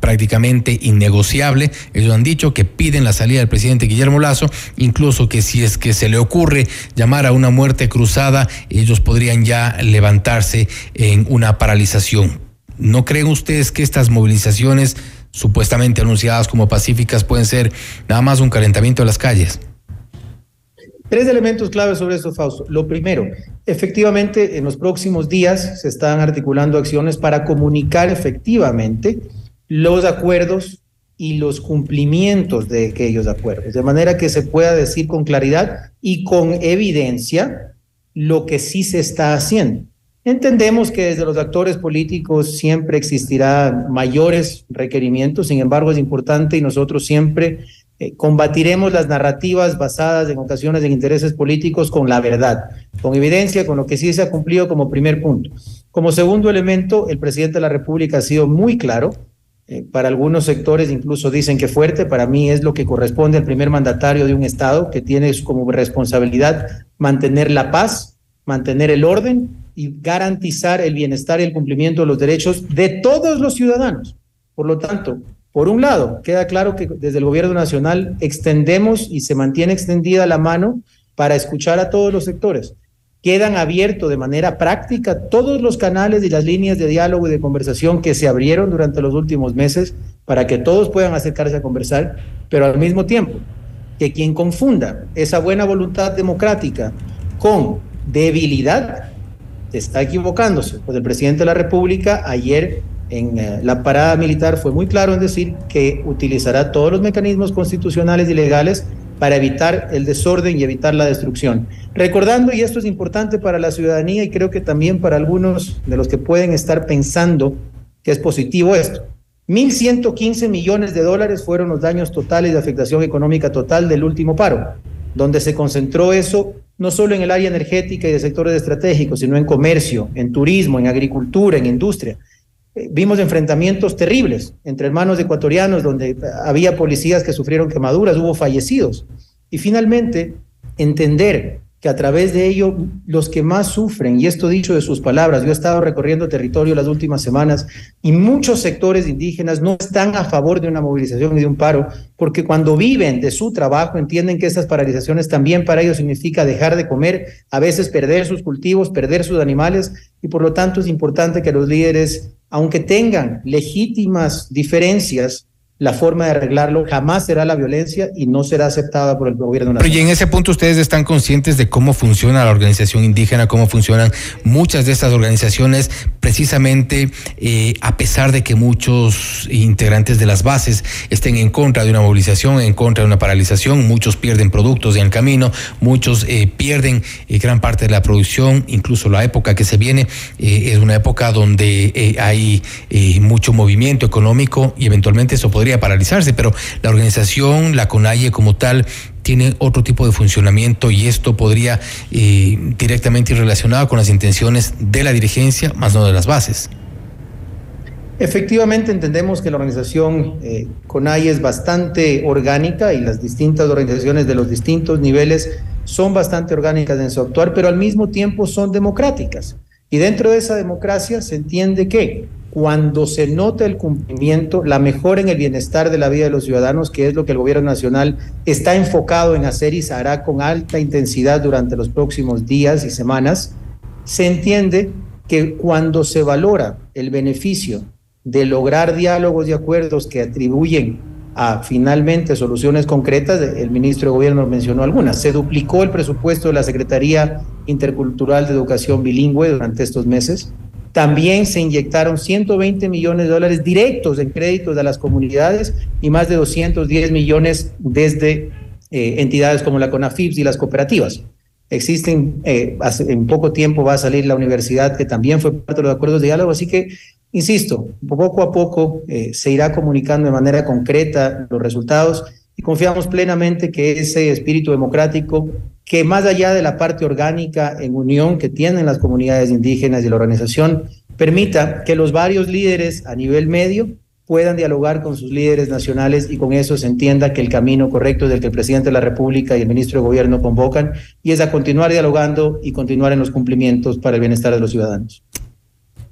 prácticamente innegociable. Ellos han dicho que piden la salida del presidente Guillermo Lazo, incluso que si es que se le ocurre llamar a una muerte cruzada, ellos podrían ya levantarse en una paralización. ¿No creen ustedes que estas movilizaciones supuestamente anunciadas como pacíficas pueden ser nada más un calentamiento de las calles? Tres elementos claves sobre esto, Fausto. Lo primero, efectivamente, en los próximos días se están articulando acciones para comunicar efectivamente los acuerdos y los cumplimientos de aquellos acuerdos, de manera que se pueda decir con claridad y con evidencia lo que sí se está haciendo. Entendemos que desde los actores políticos siempre existirá mayores requerimientos, sin embargo es importante y nosotros siempre eh, combatiremos las narrativas basadas en ocasiones en intereses políticos con la verdad, con evidencia, con lo que sí se ha cumplido como primer punto. Como segundo elemento, el presidente de la República ha sido muy claro, eh, para algunos sectores incluso dicen que fuerte, para mí es lo que corresponde al primer mandatario de un Estado que tiene como responsabilidad mantener la paz, mantener el orden y garantizar el bienestar y el cumplimiento de los derechos de todos los ciudadanos. Por lo tanto, por un lado, queda claro que desde el gobierno nacional extendemos y se mantiene extendida la mano para escuchar a todos los sectores. Quedan abiertos de manera práctica todos los canales y las líneas de diálogo y de conversación que se abrieron durante los últimos meses para que todos puedan acercarse a conversar, pero al mismo tiempo que quien confunda esa buena voluntad democrática con debilidad está equivocándose. Pues el presidente de la República ayer en eh, la parada militar fue muy claro en decir que utilizará todos los mecanismos constitucionales y legales para evitar el desorden y evitar la destrucción. Recordando, y esto es importante para la ciudadanía y creo que también para algunos de los que pueden estar pensando que es positivo esto, 1.115 millones de dólares fueron los daños totales de afectación económica total del último paro, donde se concentró eso no solo en el área energética y de sectores estratégicos, sino en comercio, en turismo, en agricultura, en industria. Eh, vimos enfrentamientos terribles entre hermanos ecuatorianos donde había policías que sufrieron quemaduras, hubo fallecidos. Y finalmente, entender que a través de ello los que más sufren, y esto dicho de sus palabras, yo he estado recorriendo territorio las últimas semanas y muchos sectores indígenas no están a favor de una movilización y de un paro, porque cuando viven de su trabajo entienden que estas paralizaciones también para ellos significa dejar de comer, a veces perder sus cultivos, perder sus animales, y por lo tanto es importante que los líderes, aunque tengan legítimas diferencias, la forma de arreglarlo jamás será la violencia y no será aceptada por el gobierno nacional. Pero y en ese punto ustedes están conscientes de cómo funciona la organización indígena, cómo funcionan muchas de estas organizaciones, precisamente eh, a pesar de que muchos integrantes de las bases estén en contra de una movilización, en contra de una paralización, muchos pierden productos en el camino, muchos eh, pierden eh, gran parte de la producción, incluso la época que se viene es una época donde hay mucho movimiento económico y eventualmente eso podría paralizarse, pero la organización, la CONAIE como tal, tiene otro tipo de funcionamiento y esto podría eh, directamente ir relacionado con las intenciones de la dirigencia, más no de las bases. Efectivamente, entendemos que la organización eh, CONAIE es bastante orgánica y las distintas organizaciones de los distintos niveles son bastante orgánicas en su actuar, pero al mismo tiempo son democráticas. Y dentro de esa democracia se entiende que cuando se nota el cumplimiento, la mejora en el bienestar de la vida de los ciudadanos, que es lo que el gobierno nacional está enfocado en hacer y se hará con alta intensidad durante los próximos días y semanas, se entiende que cuando se valora el beneficio de lograr diálogos y acuerdos que atribuyen a finalmente soluciones concretas, el ministro de Gobierno mencionó algunas. Se duplicó el presupuesto de la Secretaría Intercultural de Educación Bilingüe durante estos meses También se inyectaron 120 millones de dólares directos en créditos a las comunidades y más de 210 millones desde eh, entidades como la CONAFIPS y las cooperativas. Existen, eh, en poco tiempo va a salir la universidad que también fue parte de los acuerdos de diálogo, así que, insisto, poco a poco eh, se irá comunicando de manera concreta los resultados y confiamos plenamente que ese espíritu democrático, que más allá de la parte orgánica en unión que tienen las comunidades indígenas y la organización, permita que los varios líderes a nivel medio puedan dialogar con sus líderes nacionales y con eso se entienda que el camino correcto es el que el presidente de la República y el ministro de Gobierno convocan y es a continuar dialogando y continuar en los cumplimientos para el bienestar de los ciudadanos.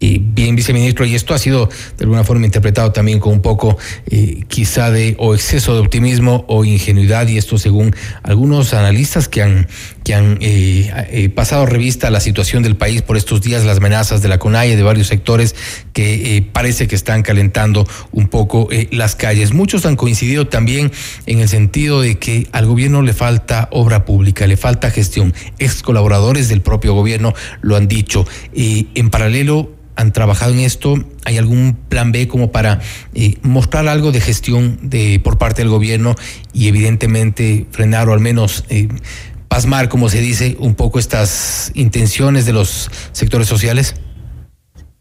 Bien, viceministro, y esto ha sido de alguna forma interpretado también con un poco eh, quizá de o exceso de optimismo o ingenuidad, y esto según algunos analistas que han, que han eh, eh, pasado revista a la situación del país por estos días, las amenazas de la CONAIE, de varios sectores que parece que están calentando un poco las calles. Muchos han coincidido también en el sentido de que al gobierno le falta obra pública, le falta gestión. Ex colaboradores del propio gobierno lo han dicho. en paralelo, han trabajado en esto? ¿Hay algún plan B como para eh, mostrar algo de gestión de, por parte del gobierno y evidentemente frenar o al menos eh, pasmar, como se dice, un poco estas intenciones de los sectores sociales?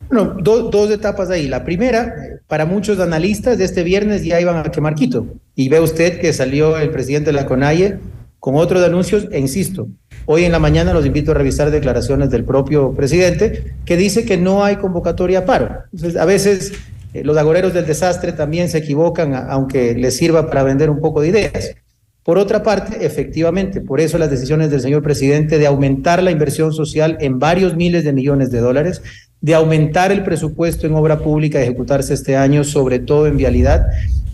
Bueno, dos etapas ahí. La primera, para muchos analistas, este viernes ya iban a quemar Quito. Y ve usted que salió el presidente de la CONAIE con otros anuncios, e insisto, Hoy en la mañana los invito a revisar declaraciones del propio presidente que dice que no hay convocatoria a paro. Entonces, a veces eh, los agoreros del desastre también se equivocan, aunque les sirva para vender un poco de ideas. Por otra parte, efectivamente, por eso las decisiones del señor presidente de aumentar la inversión social en varios miles de millones de dólares, de aumentar el presupuesto en obra pública a ejecutarse este año, sobre todo en vialidad,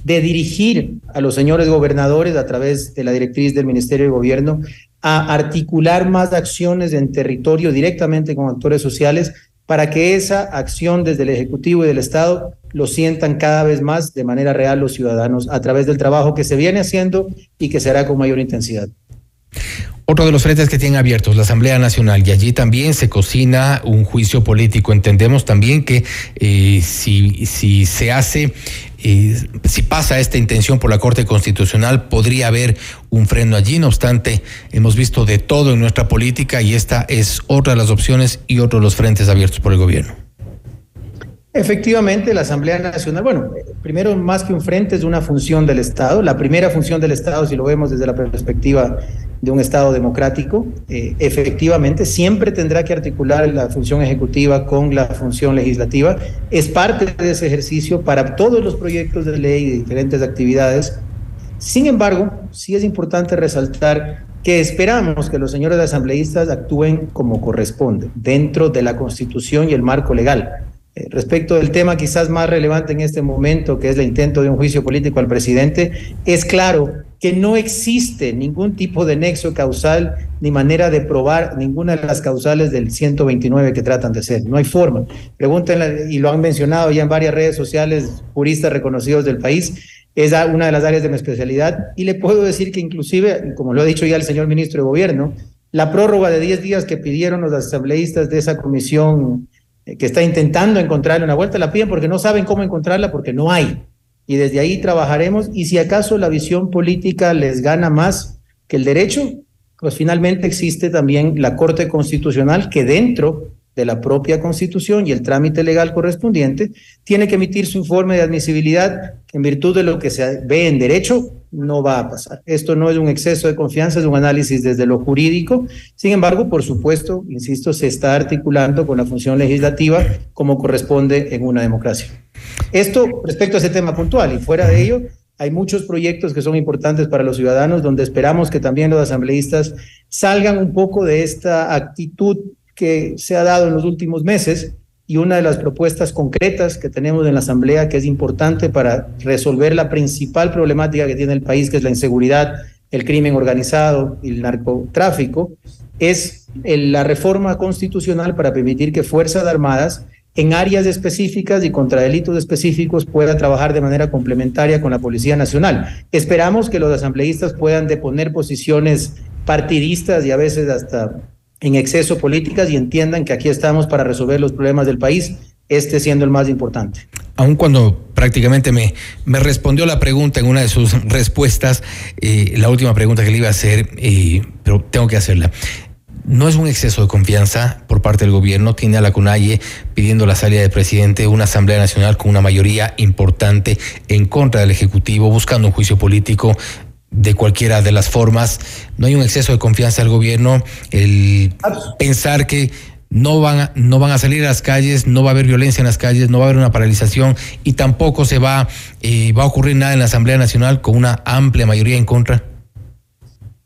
de dirigir a los señores gobernadores a través de la directriz del Ministerio de Gobierno a articular más acciones en territorio directamente con actores sociales para que esa acción desde el Ejecutivo y del Estado lo sientan cada vez más de manera real los ciudadanos a través del trabajo que se viene haciendo y que se hará con mayor intensidad. Otro de los frentes que tienen abiertos, la Asamblea Nacional, y allí también se cocina un juicio político. Entendemos también que eh, si, si se hace si pasa esta intención por la Corte Constitucional, podría haber un freno allí. No obstante, hemos visto de todo en nuestra política y esta es otra de las opciones y otro de los frentes abiertos por el gobierno. Efectivamente, la Asamblea Nacional, bueno, primero más que un frente es una función del Estado. La primera función del Estado, si lo vemos desde la perspectiva de un Estado democrático, eh, efectivamente siempre tendrá que articular la función ejecutiva con la función legislativa. Es parte de ese ejercicio para todos los proyectos de ley y diferentes actividades. Sin embargo, sí es importante resaltar que esperamos que los señores asambleístas actúen como corresponde, dentro de la Constitución y el marco legal. Eh, respecto del tema quizás más relevante en este momento, que es el intento de un juicio político al presidente, es claro que no existe ningún tipo de nexo causal ni manera de probar ninguna de las causales del 129 que tratan de hacer. No hay forma. Pregúntenle, y lo han mencionado ya en varias redes sociales, juristas reconocidos del país, es una de las áreas de mi especialidad. Y le puedo decir que inclusive, como lo ha dicho ya el señor ministro de Gobierno, la prórroga de 10 días que pidieron los asambleístas de esa comisión que está intentando encontrarle una vuelta, la piden porque no saben cómo encontrarla, porque no hay. Y desde ahí trabajaremos. Y si acaso la visión política les gana más que el derecho, pues finalmente existe también la Corte Constitucional que dentro de la propia Constitución y el trámite legal correspondiente tiene que emitir su informe de admisibilidad en virtud de lo que se ve en derecho no va a pasar. Esto no es un exceso de confianza, es un análisis desde lo jurídico. Sin embargo, por supuesto, insisto, se está articulando con la función legislativa como corresponde en una democracia. Esto respecto a ese tema puntual y fuera de ello, hay muchos proyectos que son importantes para los ciudadanos donde esperamos que también los asambleístas salgan un poco de esta actitud que se ha dado en los últimos meses y una de las propuestas concretas que tenemos en la Asamblea que es importante para resolver la principal problemática que tiene el país, que es la inseguridad, el crimen organizado y el narcotráfico, es la reforma constitucional para permitir que Fuerzas Armadas en áreas específicas y contra delitos específicos pueda trabajar de manera complementaria con la Policía Nacional. Esperamos que los asambleístas puedan deponer posiciones partidistas y a veces hasta en exceso políticas y entiendan que aquí estamos para resolver los problemas del país, este siendo el más importante. Aun cuando prácticamente me, me respondió la pregunta en una de sus [LAUGHS] respuestas, eh, la última pregunta que le iba a hacer, eh, pero tengo que hacerla. No es un exceso de confianza por parte del gobierno. Tiene a la CUNAIE pidiendo la salida del presidente, una Asamblea Nacional con una mayoría importante en contra del Ejecutivo, buscando un juicio político de cualquiera de las formas. No hay un exceso de confianza del gobierno. El pensar que no van, a, no van a salir a las calles, no va a haber violencia en las calles, no va a haber una paralización y tampoco se va, eh, va a ocurrir nada en la Asamblea Nacional con una amplia mayoría en contra.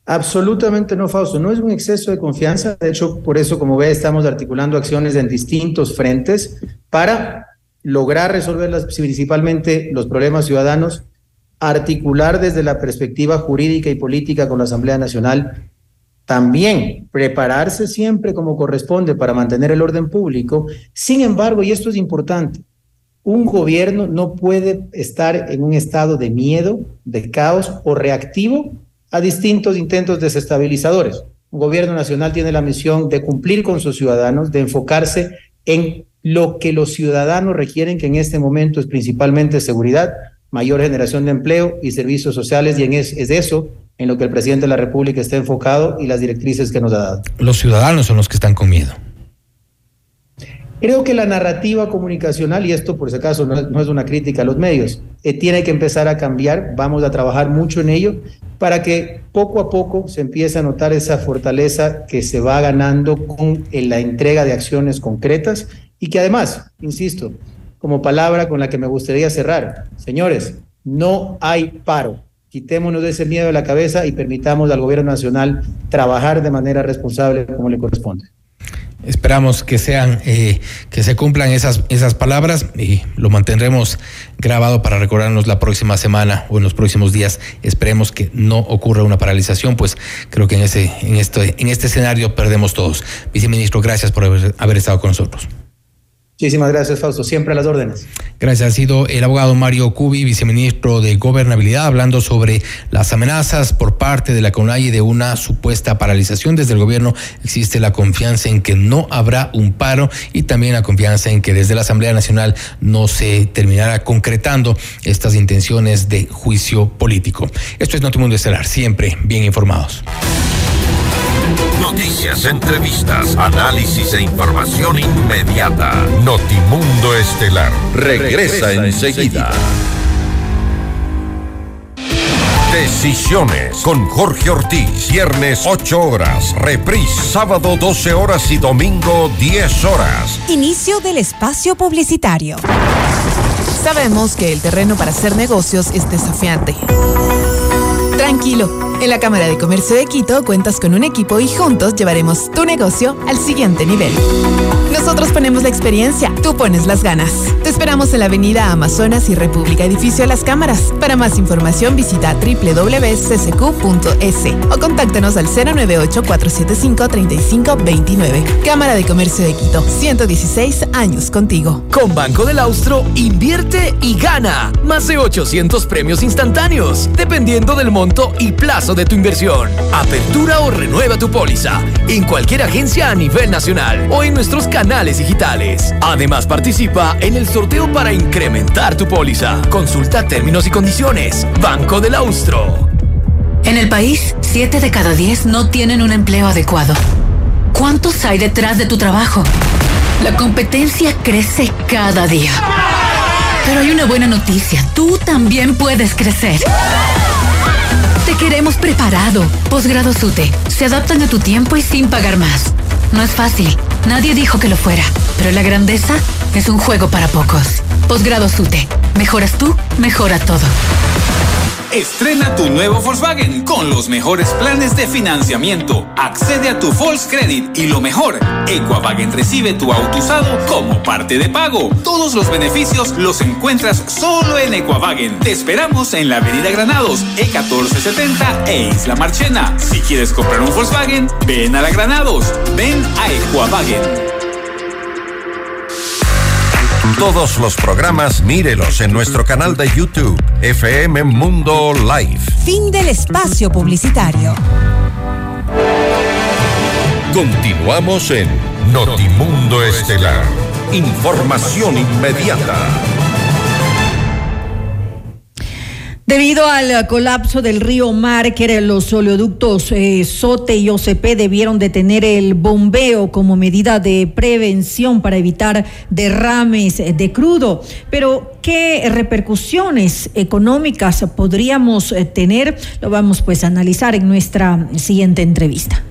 Absolutamente no, Fausto. No es un exceso de confianza. De hecho, por eso, como ve, estamos articulando acciones en distintos frentes para lograr resolver las, principalmente los problemas ciudadanos, articular desde la perspectiva jurídica y política con la Asamblea Nacional, también prepararse siempre como corresponde para mantener el orden público. Sin embargo, y esto es importante, un gobierno no puede estar en un estado de miedo, de caos o reactivo a distintos intentos desestabilizadores. Un gobierno nacional tiene la misión de cumplir con sus ciudadanos, de enfocarse en lo que los ciudadanos requieren, que en este momento es principalmente seguridad, mayor generación de empleo y servicios sociales, y en es, es eso en lo que el presidente de la República está enfocado y las directrices que nos ha dado. Los ciudadanos son los que están con miedo. Creo que la narrativa comunicacional, y esto por si acaso no, no es una crítica a los medios, eh, tiene que empezar a cambiar, vamos a trabajar mucho en ello para que poco a poco se empiece a notar esa fortaleza que se va ganando con en la entrega de acciones concretas y que además, insisto, como palabra con la que me gustaría cerrar, señores, no hay paro. Quitémonos de ese miedo de la cabeza y permitamos al gobierno nacional trabajar de manera responsable como le corresponde. Esperamos que sean, eh, que se cumplan esas, esas palabras y lo mantendremos grabado para recordarnos la próxima semana o en los próximos días. Esperemos que no ocurra una paralización, pues creo que en ese, en este, en este escenario perdemos todos. Viceministro, gracias por haber, haber estado con nosotros. Muchísimas gracias, Fausto. Siempre a las órdenes. Gracias. Ha sido el abogado Mario Cubi, viceministro de Gobernabilidad, hablando sobre las amenazas por parte de la CONAI de una supuesta paralización desde el gobierno. Existe la confianza en que no habrá un paro y también la confianza en que desde la Asamblea Nacional no se terminará concretando estas intenciones de juicio político. Esto es Notimundo Estelar, siempre bien informados. Noticias, entrevistas, análisis e información inmediata. Notimundo Estelar regresa, enseguida. Decisiones con Jorge Ortiz. Viernes 8 horas. Reprise sábado 12 horas y domingo 10 horas. Inicio del espacio publicitario. Sabemos que el terreno para hacer negocios es desafiante. Tranquilo, en la Cámara de Comercio de Quito cuentas con un equipo y juntos llevaremos tu negocio al siguiente nivel. Nosotros ponemos la experiencia, tú pones las ganas. Te esperamos en la Avenida Amazonas y República Edificio Las Cámaras. Para más información visita www.ccq.es o contáctanos al 098-475-3529. Cámara de Comercio de Quito, 116 años contigo. Con Banco del Austro, invierte y gana. Más de 800 premios instantáneos, dependiendo del monto y plazo de tu inversión. Apertura o renueva tu póliza en cualquier agencia a nivel nacional o en nuestros canales digitales. Además, participa en el sorteo para incrementar tu póliza. Consulta términos y condiciones. Banco del Austro. En el país, 7 de cada 10 no tienen un empleo adecuado. ¿Cuántos hay detrás de tu trabajo? La competencia crece cada día. Pero hay una buena noticia, tú también puedes crecer. Te queremos preparado. Posgrado SUTE. Se adaptan a tu tiempo y sin pagar más. No es fácil. Nadie dijo que lo fuera. Pero la grandeza es un juego para pocos. Posgrado SUTE. Mejoras tú, mejora todo. Estrena tu nuevo Volkswagen con los mejores planes de financiamiento. Accede a tu Volkscredit y lo mejor, Equavagen recibe tu auto usado como parte de pago. Todos los beneficios los encuentras solo en Equavagen. Te esperamos en la Avenida Granados, E1470 e Isla Marchena. Si quieres comprar un Volkswagen, ven a la Granados. Ven a Equavagen. Todos los programas mírelos en nuestro canal de YouTube, FM Mundo Live. Fin del espacio publicitario. Continuamos en Notimundo Estelar. Información inmediata. Debido al colapso del río Márquez, los oleoductos eh, SOTE y OCP debieron detener el bombeo como medida de prevención para evitar derrames de crudo. Pero, ¿qué repercusiones económicas podríamos eh, tener? Lo vamos pues a analizar en nuestra siguiente entrevista.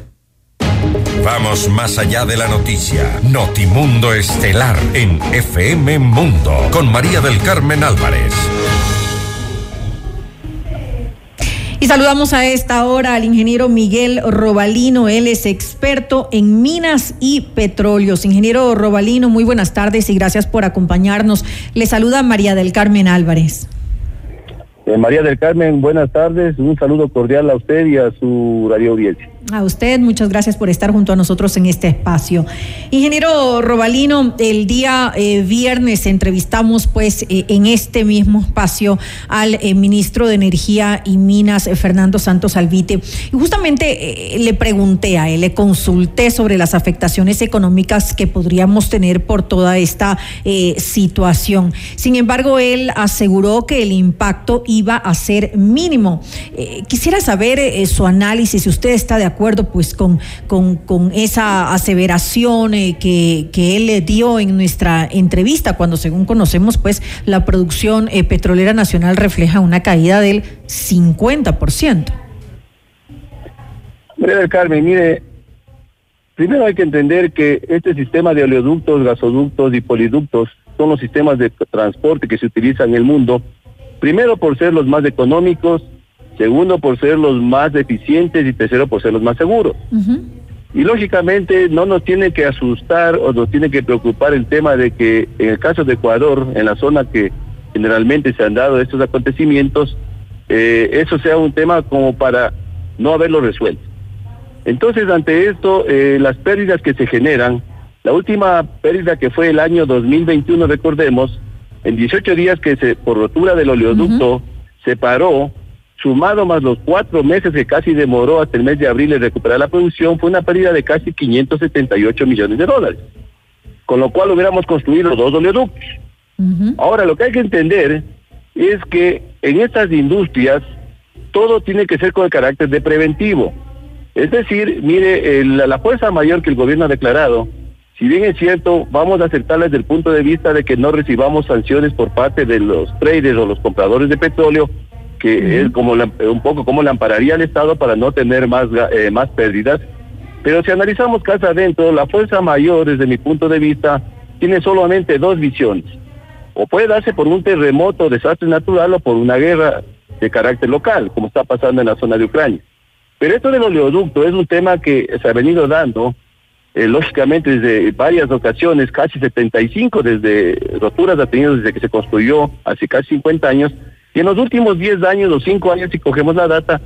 Vamos más allá de la noticia. Notimundo Estelar en FM Mundo con María del Carmen Álvarez. Y saludamos a esta hora al ingeniero Miguel Robalino. Él es experto en minas y petróleos. Ingeniero Robalino, muy buenas tardes y gracias por acompañarnos. Le saluda María del Carmen Álvarez. Eh, María del Carmen, buenas tardes. Un saludo cordial a usted y a su radio audiencia. A usted, muchas gracias por estar junto a nosotros en este espacio. Ingeniero Robalino, el día eh, viernes entrevistamos pues eh, en este mismo espacio al eh, ministro de Energía y Minas, Fernando Santos Alvite, y justamente le pregunté a él, le consulté sobre las afectaciones económicas que podríamos tener por toda esta situación. Sin embargo, él aseguró que el impacto iba a ser mínimo. quisiera saber su análisis, si usted está de acuerdo pues con, con, esa aseveración eh, que, que, él le dio en nuestra entrevista, cuando según conocemos pues la producción eh, petrolera nacional refleja una caída del 50%. María del Carmen, mire, primero hay que entender que este sistema de oleoductos, gasoductos y poliductos son los sistemas de transporte que se utilizan en el mundo, primero por ser los más económicos, segundo por ser los más eficientes y tercero por ser los más seguros. Y lógicamente no nos tiene que asustar o nos tiene que preocupar el tema de que en el caso de Ecuador, en la zona que generalmente se han dado estos acontecimientos, eh, eso sea un tema como para no haberlo resuelto. Entonces, ante esto, eh, las pérdidas que se generan, la última pérdida que fue el año 2021, recordemos, en 18 días que se, por rotura del oleoducto, se paró sumado más los cuatro meses que casi demoró hasta el mes de abril en recuperar la producción, fue una pérdida de casi 578 millones de dólares. Con lo cual hubiéramos construido dos oleoductos. Ahora, lo que hay que entender es que en estas industrias todo tiene que ser con el carácter de preventivo. Es decir, mire, la fuerza mayor que el gobierno ha declarado, si bien es cierto, vamos a aceptarla desde el punto de vista de que no recibamos sanciones por parte de los traders o los compradores de petróleo, que es como un poco como le ampararía al Estado para no tener más, eh, más pérdidas. Pero si analizamos casa adentro, la fuerza mayor, desde mi punto de vista, tiene solamente dos visiones. O puede darse por un terremoto, desastre natural, o por una guerra de carácter local, como está pasando en la zona de Ucrania. Pero esto del oleoducto es un tema que se ha venido dando, eh, lógicamente, desde varias ocasiones, casi 75, desde roturas ha tenido desde que se construyó hace casi 50 años, y en los últimos 10 años o 5 años, si cogemos la data,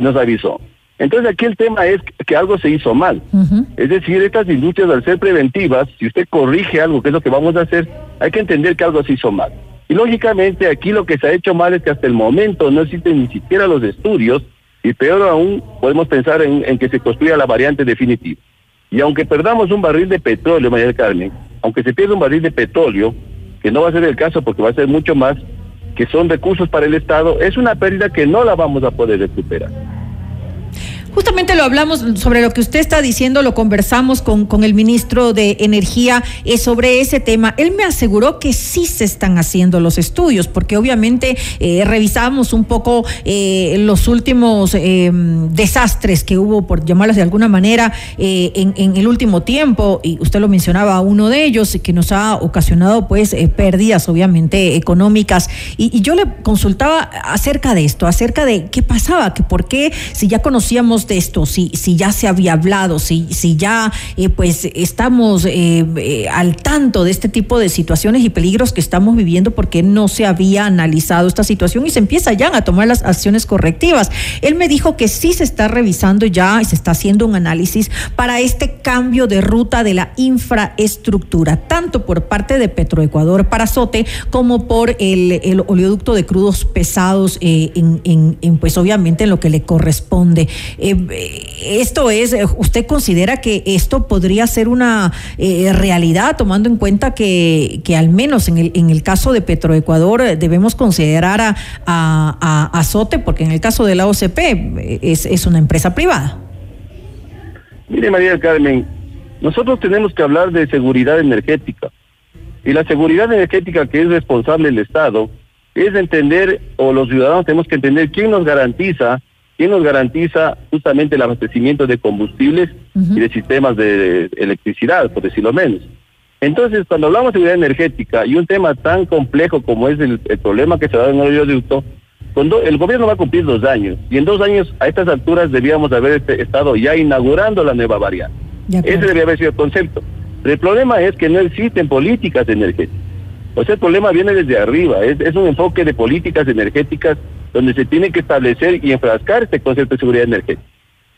nos avisó. Entonces aquí el tema es que algo se hizo mal. Es decir, estas industrias al ser preventivas, si usted corrige algo, que es lo que vamos a hacer, hay que entender que algo se hizo mal. Y lógicamente aquí lo que se ha hecho mal es que hasta el momento no existen ni siquiera los estudios y peor aún podemos pensar en, en que se construya la variante definitiva. Y aunque perdamos un barril de petróleo, María del Carmen, aunque se pierda un barril de petróleo, que no va a ser el caso porque va a ser mucho más, que son recursos para el Estado, es una pérdida que no la vamos a poder recuperar. Justamente lo hablamos sobre lo que usted está diciendo, lo conversamos con, con el ministro de Energía eh, sobre ese tema. Él me aseguró que sí se están haciendo los estudios, porque obviamente eh, revisamos un poco eh, los últimos em, desastres que hubo, por llamarlos de alguna manera, en, en, el último tiempo, y usted lo mencionaba, uno de ellos, que nos ha ocasionado pues pérdidas obviamente económicas. Y, y yo le consultaba acerca de esto, acerca de qué pasaba, que por qué, si ya conocíamos de esto, si, si ya se había hablado, si, si ya eh, pues estamos eh, eh, al tanto de este tipo de situaciones y peligros que estamos viviendo porque no se había analizado esta situación y se empieza ya a tomar las acciones correctivas. Él me dijo que sí se está revisando ya y se está haciendo un análisis para este cambio de ruta de la infraestructura, tanto por parte de Petroecuador para Sote como por el, el oleoducto de crudos pesados en, pues obviamente en lo que le corresponde. Esto es, ¿usted considera que esto podría ser una realidad, tomando en cuenta que, que al menos en el, en el caso de Petroecuador debemos considerar a, a, a Azote, porque en el caso de la OCP es, es una empresa privada? Mire, María Carmen, nosotros tenemos que hablar de seguridad energética. Y la seguridad energética que es responsable el Estado es entender, o los ciudadanos tenemos que entender quién nos garantiza, quién nos garantiza justamente el abastecimiento de combustibles y de sistemas de electricidad, por decirlo menos. Entonces, cuando hablamos de seguridad energética y un tema tan complejo como es el, problema que se da en el oleoducto, cuando el gobierno va a cumplir dos años y en dos años a estas alturas debíamos haber este, estado ya inaugurando la nueva variante. Ese debería haber sido el concepto. el problema es que no existen políticas energéticas. O sea, el problema viene desde arriba. Es, es un enfoque de políticas energéticas donde se tiene que establecer y enfrascar este concepto de seguridad energética.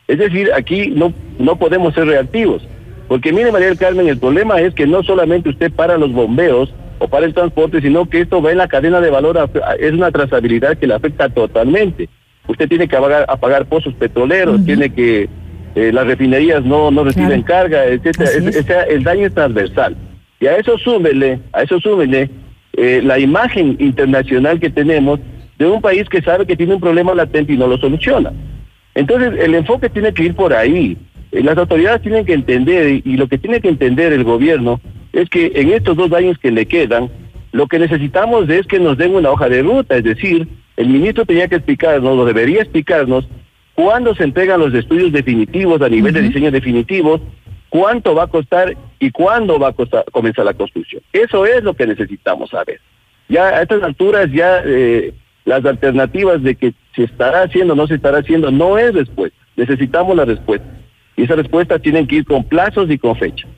Es decir, aquí no, no podemos ser reactivos. Porque mire, María del Carmen, el problema es que no solamente usted para los bombeos o para el transporte, sino que esto va en la cadena de valor, es una trazabilidad que le afecta totalmente. Usted tiene que apagar, pozos petroleros, tiene que eh, las refinerías no, no reciben carga, etcétera. el daño es transversal. Y a eso súmele, a eso súmele eh, la imagen internacional que tenemos de un país que sabe que tiene un problema latente y no lo soluciona. Entonces, el enfoque tiene que ir por ahí. Eh, las autoridades tienen que entender, y lo que tiene que entender el gobierno, es que en estos dos años que le quedan, lo que necesitamos es que nos den una hoja de ruta, es decir, el ministro tenía que explicarnos, o debería explicarnos, cuándo se entregan los estudios definitivos a nivel de diseño definitivo, cuánto va a costar y cuándo va a costar, comenzar la construcción. Eso es lo que necesitamos saber. Ya a estas alturas ya eh, las alternativas de que se estará haciendo o no se estará haciendo no es respuesta. Necesitamos la respuesta. Y esa respuesta tienen que ir con plazos y con fechas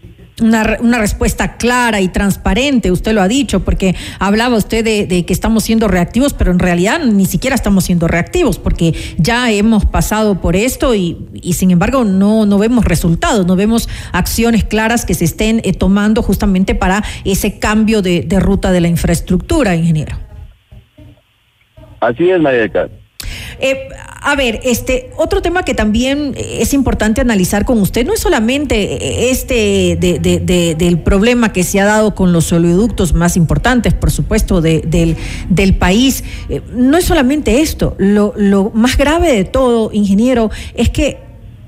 una, una, respuesta clara y transparente, usted lo ha dicho, porque hablaba usted de, que estamos siendo reactivos, pero en realidad ni siquiera estamos siendo reactivos, porque ya hemos pasado por esto y, y sin embargo no, no vemos resultados, no vemos acciones claras que se estén eh, tomando justamente para ese cambio de, de, ruta de la infraestructura, ingeniero. Así es, María eh, a ver, este otro tema que también es importante analizar con usted no es solamente este del problema que se ha dado con los oleoductos más importantes, por supuesto, del, del país. Eh, no es solamente esto. Lo más grave de todo, ingeniero, es que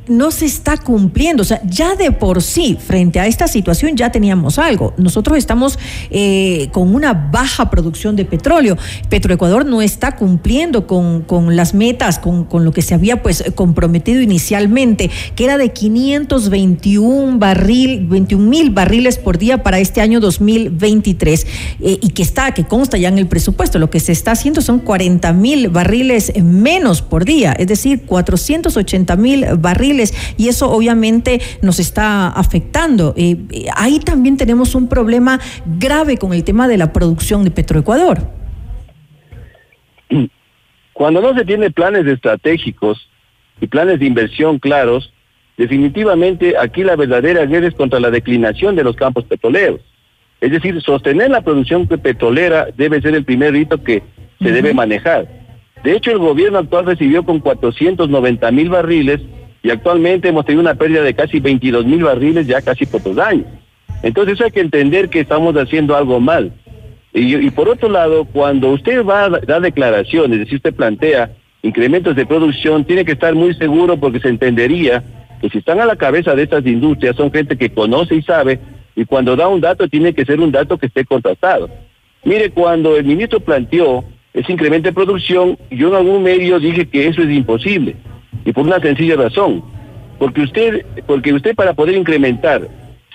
no se está cumpliendo. O sea, ya de por sí, frente a esta situación, ya teníamos algo. Nosotros estamos eh, con una baja producción de petróleo. Petroecuador no está cumpliendo con, con las metas, con, con, lo que se había pues comprometido inicialmente, que era de 521 barril, 21 mil barriles por día para este año 2023 eh, y que está, que consta ya en el presupuesto. Lo que se está haciendo son 40 mil barriles menos por día, es decir, 480 mil barriles y eso obviamente nos está afectando. Eh, eh, ahí también tenemos un problema grave con el tema de la producción de Petroecuador. Cuando no se tiene planes estratégicos y planes de inversión claros, definitivamente aquí la verdadera guerra es contra la declinación de los campos petroleros. Es decir, sostener la producción petrolera debe ser el primer rito que se debe manejar. De hecho, el gobierno actual recibió con 490 mil barriles y actualmente hemos tenido una pérdida de casi 22 mil barriles ya casi por dos años. Entonces eso hay que entender que estamos haciendo algo mal. Y, por otro lado, cuando usted va a dar declaraciones, si usted plantea incrementos de producción, tiene que estar muy seguro porque se entendería que si están a la cabeza de estas industrias son gente que conoce y sabe, y cuando da un dato tiene que ser un dato que esté contrastado. Mire, cuando el ministro planteó ese incremento de producción, yo en algún medio dije que eso es imposible. Y por una sencilla razón, porque usted, porque usted para poder incrementar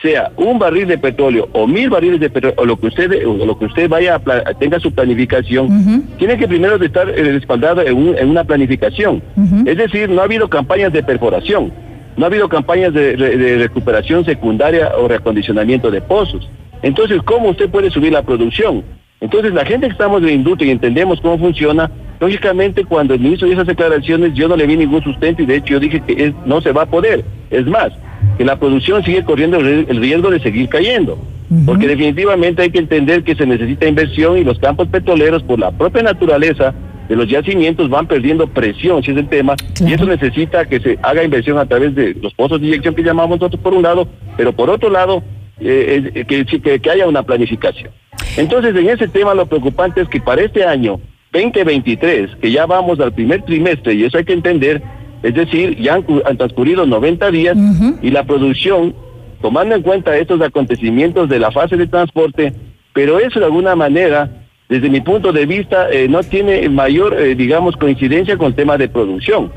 sea un barril de petróleo o mil barriles de petróleo o lo que usted o lo que usted vaya a tenga su planificación tiene que primero estar eh, respaldado en, en una planificación. Es decir no ha habido campañas de perforación no ha habido campañas de, de, recuperación secundaria o reacondicionamiento de pozos. Entonces cómo usted puede subir la producción entonces la gente que estamos la industria y entendemos cómo funciona Lógicamente, cuando el ministro hizo esas declaraciones, yo no le vi ningún sustento y de hecho yo dije que no se va a poder. Es más, que la producción sigue corriendo el riesgo de seguir cayendo. Porque definitivamente hay que entender que se necesita inversión y los campos petroleros, por la propia naturaleza, de los yacimientos van perdiendo presión, si es el tema, y eso necesita que se haga inversión a través de los pozos de inyección que llamamos nosotros por un lado, pero por otro lado, eh, que, que, que haya una planificación. Entonces, en ese tema lo preocupante es que para este año 2023, que ya vamos al primer trimestre, y eso hay que entender, es decir, ya han, transcurrido 90 días y la producción, tomando en cuenta estos acontecimientos de la fase de transporte, pero eso de alguna manera, desde mi punto de vista, eh, no tiene mayor, eh, digamos, coincidencia con el tema de producción.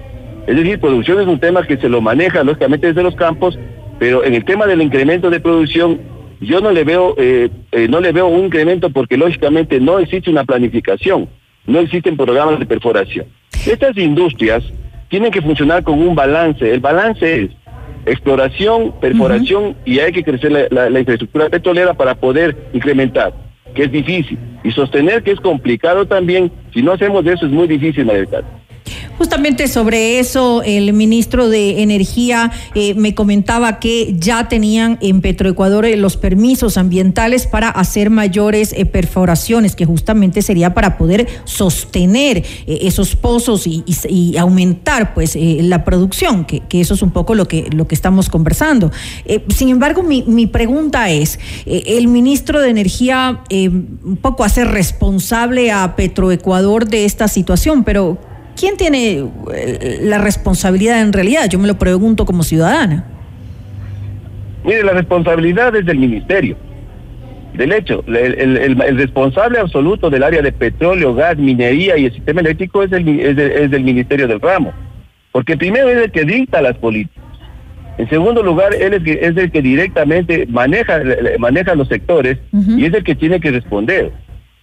Es decir, producción es un tema que se lo maneja lógicamente desde los campos, pero en el tema del incremento de producción, yo no le veo, eh, no le veo un incremento porque lógicamente no existe una planificación no existen programas de perforación. Estas industrias tienen que funcionar con un balance. El balance es exploración, perforación y hay que crecer la, infraestructura petrolera para poder incrementar, que es difícil. Y sostener que es complicado también, si no hacemos eso es muy difícil, María Justamente sobre eso, el ministro de Energía eh, me comentaba que ya tenían en Petroecuador eh, los permisos ambientales para hacer mayores eh, perforaciones, que justamente sería para poder sostener esos pozos y, aumentar pues la producción, que, eso es un poco lo que, lo que estamos conversando. sin embargo, mi, mi pregunta es, el ministro de Energía un poco hace responsable a Petroecuador de esta situación, pero ¿quién tiene eh, la responsabilidad en realidad? Yo me lo pregunto como ciudadana. Mire, la responsabilidad es del ministerio. Del hecho, el, responsable absoluto del área de petróleo, gas, minería y el sistema eléctrico es, el, es, del ministerio del ramo. Porque primero es el que dicta las políticas. En segundo lugar, él es, es el que directamente maneja, maneja los sectores y es el que tiene que responder.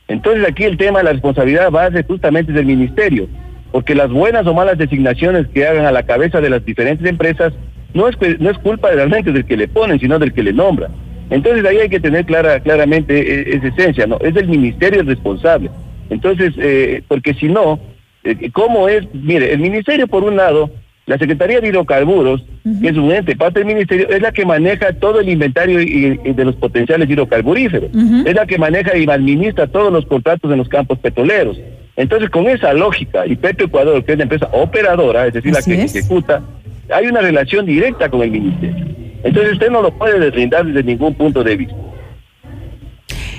Entonces aquí el tema de la responsabilidad base justamente del ministerio porque las buenas o malas designaciones que hagan a la cabeza de las diferentes empresas no es, no es culpa realmente del que le ponen, sino del que le nombra. Entonces ahí hay que tener clara, claramente e, esa esencia, ¿no? Es el ministerio el responsable. Entonces, eh, porque si no, eh, ¿cómo es? Mire, el ministerio por un lado, la Secretaría de Hidrocarburos, que es un ente, parte del ministerio, es la que maneja todo el inventario de los potenciales hidrocarburíferos, es la que maneja y administra todos los contratos en los campos petroleros. Entonces, con esa lógica, y Petroecuador, que es la empresa operadora, es decir, la que ejecuta, hay una relación directa con el ministerio. Entonces, usted no lo puede deslindar desde ningún punto de vista.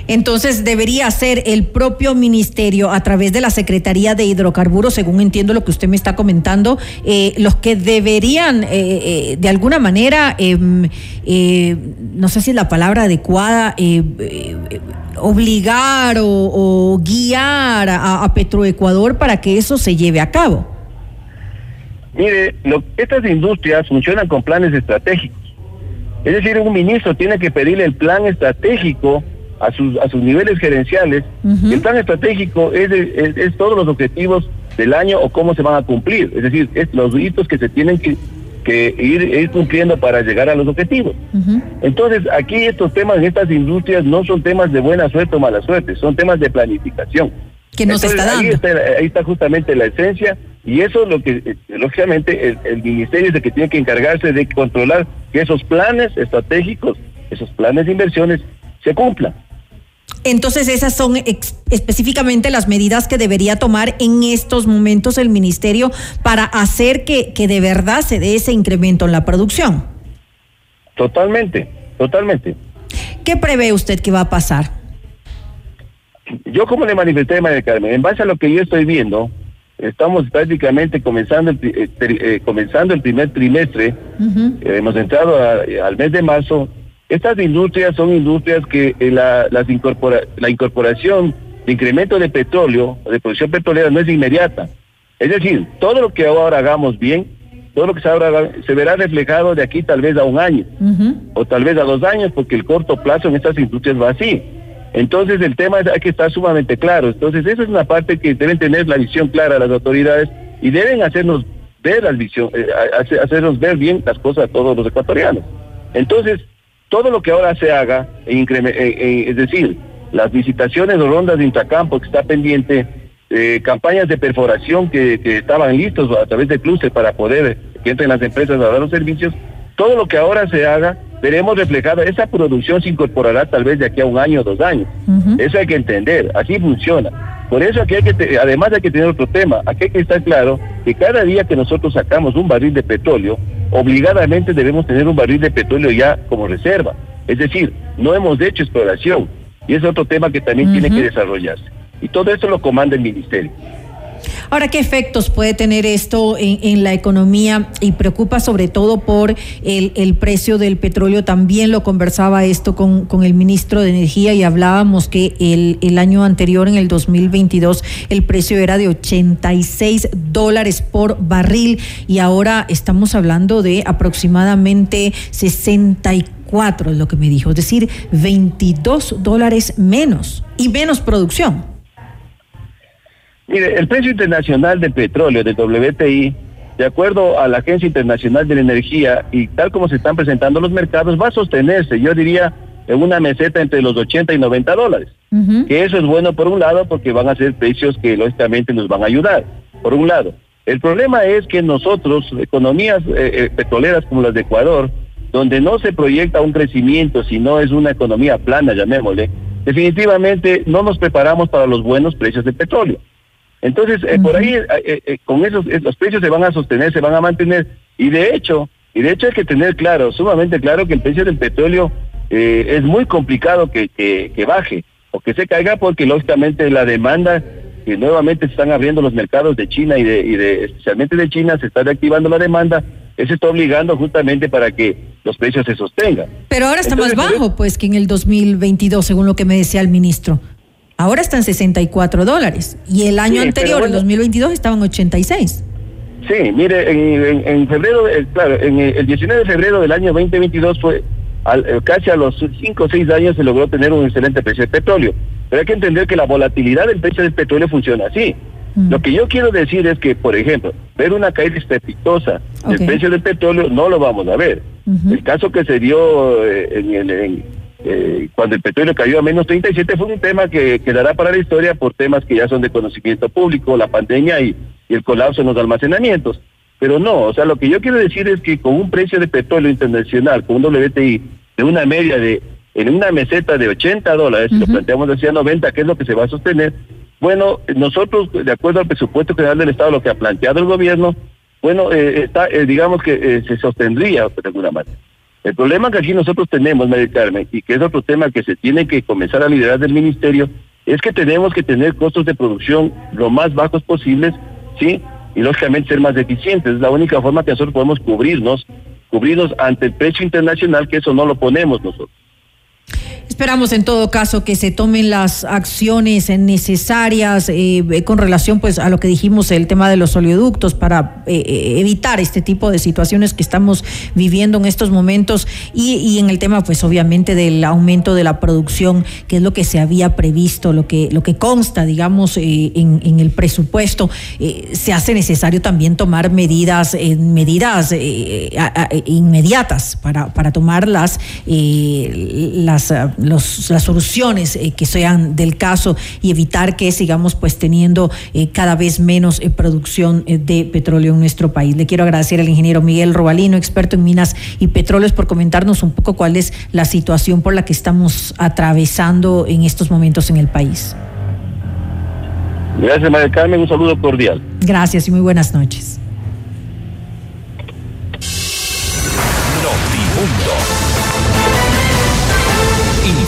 Entonces debería ser el propio ministerio a través de la Secretaría de Hidrocarburos, según entiendo lo que usted me está comentando, eh, los que deberían eh, eh, de alguna manera, em, no sé si es la palabra adecuada, obligar o, guiar a, Petroecuador para que eso se lleve a cabo. Mire, estas industrias funcionan con planes estratégicos. Es decir, un ministro tiene que pedirle el plan estratégico a sus, a sus niveles gerenciales. El plan estratégico es, es, todos los objetivos del año o cómo se van a cumplir. Es decir, es los hitos que se tienen que, que ir, ir, cumpliendo para llegar a los objetivos. Entonces, aquí estos temas estas industrias no son temas de buena suerte o mala suerte, son temas de planificación. Que nos está dando. Ahí está, ahí está justamente la esencia y eso es lo que, eh, lógicamente, el, el ministerio es el que tiene que encargarse de controlar que esos planes estratégicos, esos planes de inversiones se cumplan. Entonces esas son específicamente las medidas que debería tomar en estos momentos el ministerio para hacer que, que de verdad se dé ese incremento en la producción. Totalmente, totalmente. ¿Qué prevé usted que va a pasar? Yo como le manifesté, María Carmen, en base a lo que yo estoy viendo, estamos prácticamente comenzando el, eh, eh, comenzando el primer trimestre, hemos entrado al mes de marzo, estas industrias son industrias que eh, la, las incorpora, la incorporación de incremento de petróleo, de producción petrolera, no es inmediata. Es decir, todo lo que ahora hagamos bien, todo lo que se, ahora, se verá reflejado de aquí tal vez a un año, o tal vez a dos años, porque el corto plazo en estas industrias va así. Entonces el tema hay que estar sumamente claro. Entonces esa es una parte que deben tener la visión clara las autoridades y deben hacernos ver la visión, eh, hacernos ver bien las cosas a todos los ecuatorianos. Entonces, todo lo que ahora se haga, e eh, eh, es decir, las visitaciones o rondas de intracampo que está pendiente, eh, campañas de perforación que, estaban listos a través de Cluster para poder que entren las empresas a dar los servicios, todo lo que ahora se haga, veremos reflejada, esa producción se incorporará tal vez de aquí a un año o dos años. Eso hay que entender, así funciona. Por eso aquí hay que, además hay que tener otro tema, aquí hay que estar claro que cada día que nosotros sacamos un barril de petróleo, obligadamente debemos tener un barril de petróleo ya como reserva. Es decir, no hemos hecho exploración y es otro tema que también tiene que desarrollarse. Y todo esto lo comanda el ministerio. Ahora, ¿qué efectos puede tener esto en, la economía? Y preocupa sobre todo por el, precio del petróleo. También lo conversaba esto con, el ministro de Energía y hablábamos que el, el, año anterior, en el 2022, el precio era de 86 dólares por barril y ahora estamos hablando de aproximadamente 64, es lo que me dijo, es decir, 22 dólares menos y menos producción. Mire, el precio internacional del petróleo, del WTI, de acuerdo a la Agencia Internacional de la Energía y tal como se están presentando los mercados, va a sostenerse, yo diría, en una meseta entre los 80 y 90 dólares. Que eso es bueno por un lado porque van a ser precios que lógicamente nos van a ayudar, por un lado. El problema es que nosotros, economías eh, eh, petroleras como las de Ecuador, donde no se proyecta un crecimiento, sino es una economía plana, llamémosle, definitivamente no nos preparamos para los buenos precios del petróleo. Entonces, eh, por ahí, eh, eh, con esos, los precios se van a sostener, se van a mantener. Y de hecho, y de hecho hay que tener claro, sumamente claro, que el precio del petróleo es muy complicado que, que, baje o que se caiga porque lógicamente la demanda, que nuevamente se están abriendo los mercados de China y de, y de especialmente de China, se está reactivando la demanda, eso está obligando justamente para que los precios se sostengan. Pero ahora está más bajo, pues, que en el 2022, según lo que me decía el ministro. Ahora están 64 dólares y el año anterior, en 2022, estaban 86. Sí, mire, en, febrero, eh, claro, en el 19 de febrero del año 2022 fue eh, casi a los 5 o 6 años se logró tener un excelente precio de petróleo. Pero hay que entender que la volatilidad del precio del petróleo funciona así. Mm. Lo que yo quiero decir es que, por ejemplo, ver una caída estrepitosa del precio del petróleo no lo vamos a ver. El caso que se dio eh, en, el, eh, cuando el petróleo cayó a menos 37 fue un tema que quedará para la historia por temas que ya son de conocimiento público, la pandemia y, el colapso en los almacenamientos. Pero no, o sea, lo que yo quiero decir es que con un precio de petróleo internacional, con un WTI de una media de, en una meseta de 80 dólares, si lo planteamos decía 90, ¿qué es lo que se va a sostener? Bueno, nosotros, de acuerdo al presupuesto general del Estado, lo que ha planteado el gobierno, bueno, eh, está, eh, digamos que se sostendría de alguna manera. El problema que aquí nosotros tenemos, María Carmen, y que es otro tema que se tiene que comenzar a liderar del ministerio, es que tenemos que tener costos de producción lo más bajos posibles, ¿sí? Y lógicamente ser más eficientes. Es la única forma que nosotros podemos cubrirnos, cubrirnos ante el precio internacional, que eso no lo ponemos nosotros. Esperamos en todo caso que se tomen las acciones necesarias eh, con relación pues a lo que dijimos el tema de los oleoductos para eh, eh, evitar este tipo de situaciones que estamos viviendo en estos momentos y, en el tema pues obviamente del aumento de la producción que es lo que se había previsto lo que lo que consta digamos en, el presupuesto. Se hace necesario también tomar medidas medidas inmediatas para para tomar las las las soluciones eh, que sean del caso y evitar que sigamos pues teniendo eh, cada vez menos eh, producción de petróleo en nuestro país. Le quiero agradecer al ingeniero Miguel Robalino, experto en minas y petróleos, por comentarnos un poco cuál es la situación por la que estamos atravesando en estos momentos en el país. Gracias, María Carmen. Un saludo cordial. Gracias y muy buenas noches.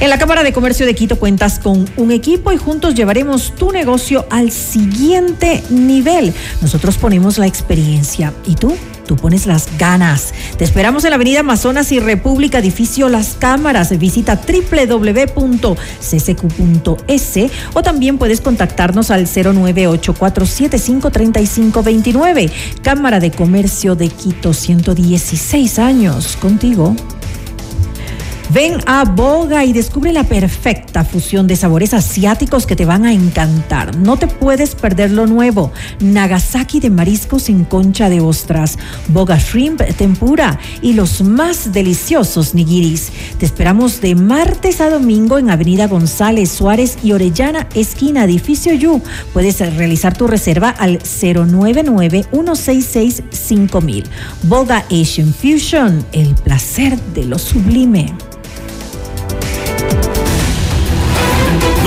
En la Cámara de Comercio de Quito cuentas con un equipo y juntos llevaremos tu negocio al siguiente nivel. Nosotros ponemos la experiencia y tú tú pones las ganas. Te esperamos en la Avenida Amazonas y República, edificio Las Cámaras. Visita www.ccq.es o también puedes contactarnos al 09847535529. Cámara de Comercio de Quito, 116 años. Contigo Ven a Boga y descubre la perfecta fusión de sabores asiáticos que te van a encantar. No te puedes perder lo nuevo. Nagasaki de mariscos en concha de ostras, Boga Shrimp Tempura y los más deliciosos nigiris. Te esperamos de martes a domingo en Avenida González Suárez y Orellana, esquina Edificio Yu. Puedes realizar tu reserva al 099-166-5000. Boga Asian Fusion, el placer de lo sublime.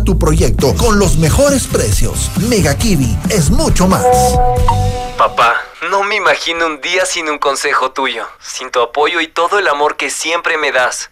tu proyecto con los mejores precios. Mega Kiwi es mucho más. Papá, no me imagino un día sin un consejo tuyo, sin tu apoyo y todo el amor que siempre me das.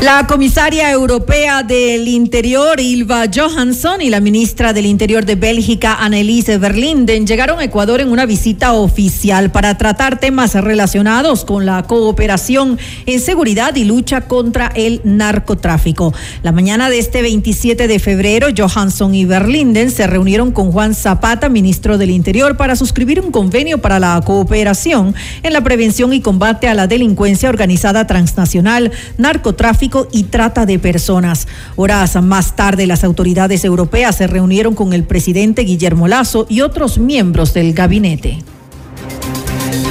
La comisaria europea del Interior, Ilva Johansson, y la ministra del Interior de Bélgica, Anneliese Verlinden, llegaron a Ecuador en una visita oficial para tratar temas relacionados con la cooperación en seguridad y lucha contra el narcotráfico. La mañana de este 27 de febrero, Johansson y Verlinden se reunieron con Juan Zapata, ministro del Interior, para suscribir un convenio para la cooperación en la prevención y combate a la delincuencia organizada transnacional, narcotráfico y trata de personas. Horas más tarde, las autoridades europeas se reunieron con el presidente Guillermo Lazo y otros miembros del gabinete.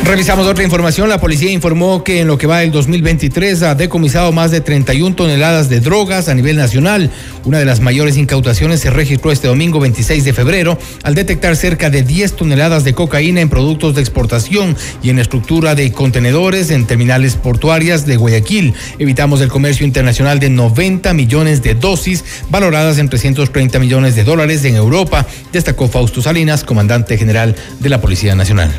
Revisamos otra información. La policía informó que en lo que va del 2023 ha decomisado más de 31 toneladas de drogas a nivel nacional. Una de las mayores incautaciones se registró este domingo 26 de febrero al detectar cerca de 10 toneladas de cocaína en productos de exportación y en estructura de contenedores en terminales portuarias de Guayaquil. Evitamos el comercio internacional de 90 millones de dosis valoradas en 330 millones de dólares en Europa, destacó Fausto Salinas, comandante general de la Policía Nacional.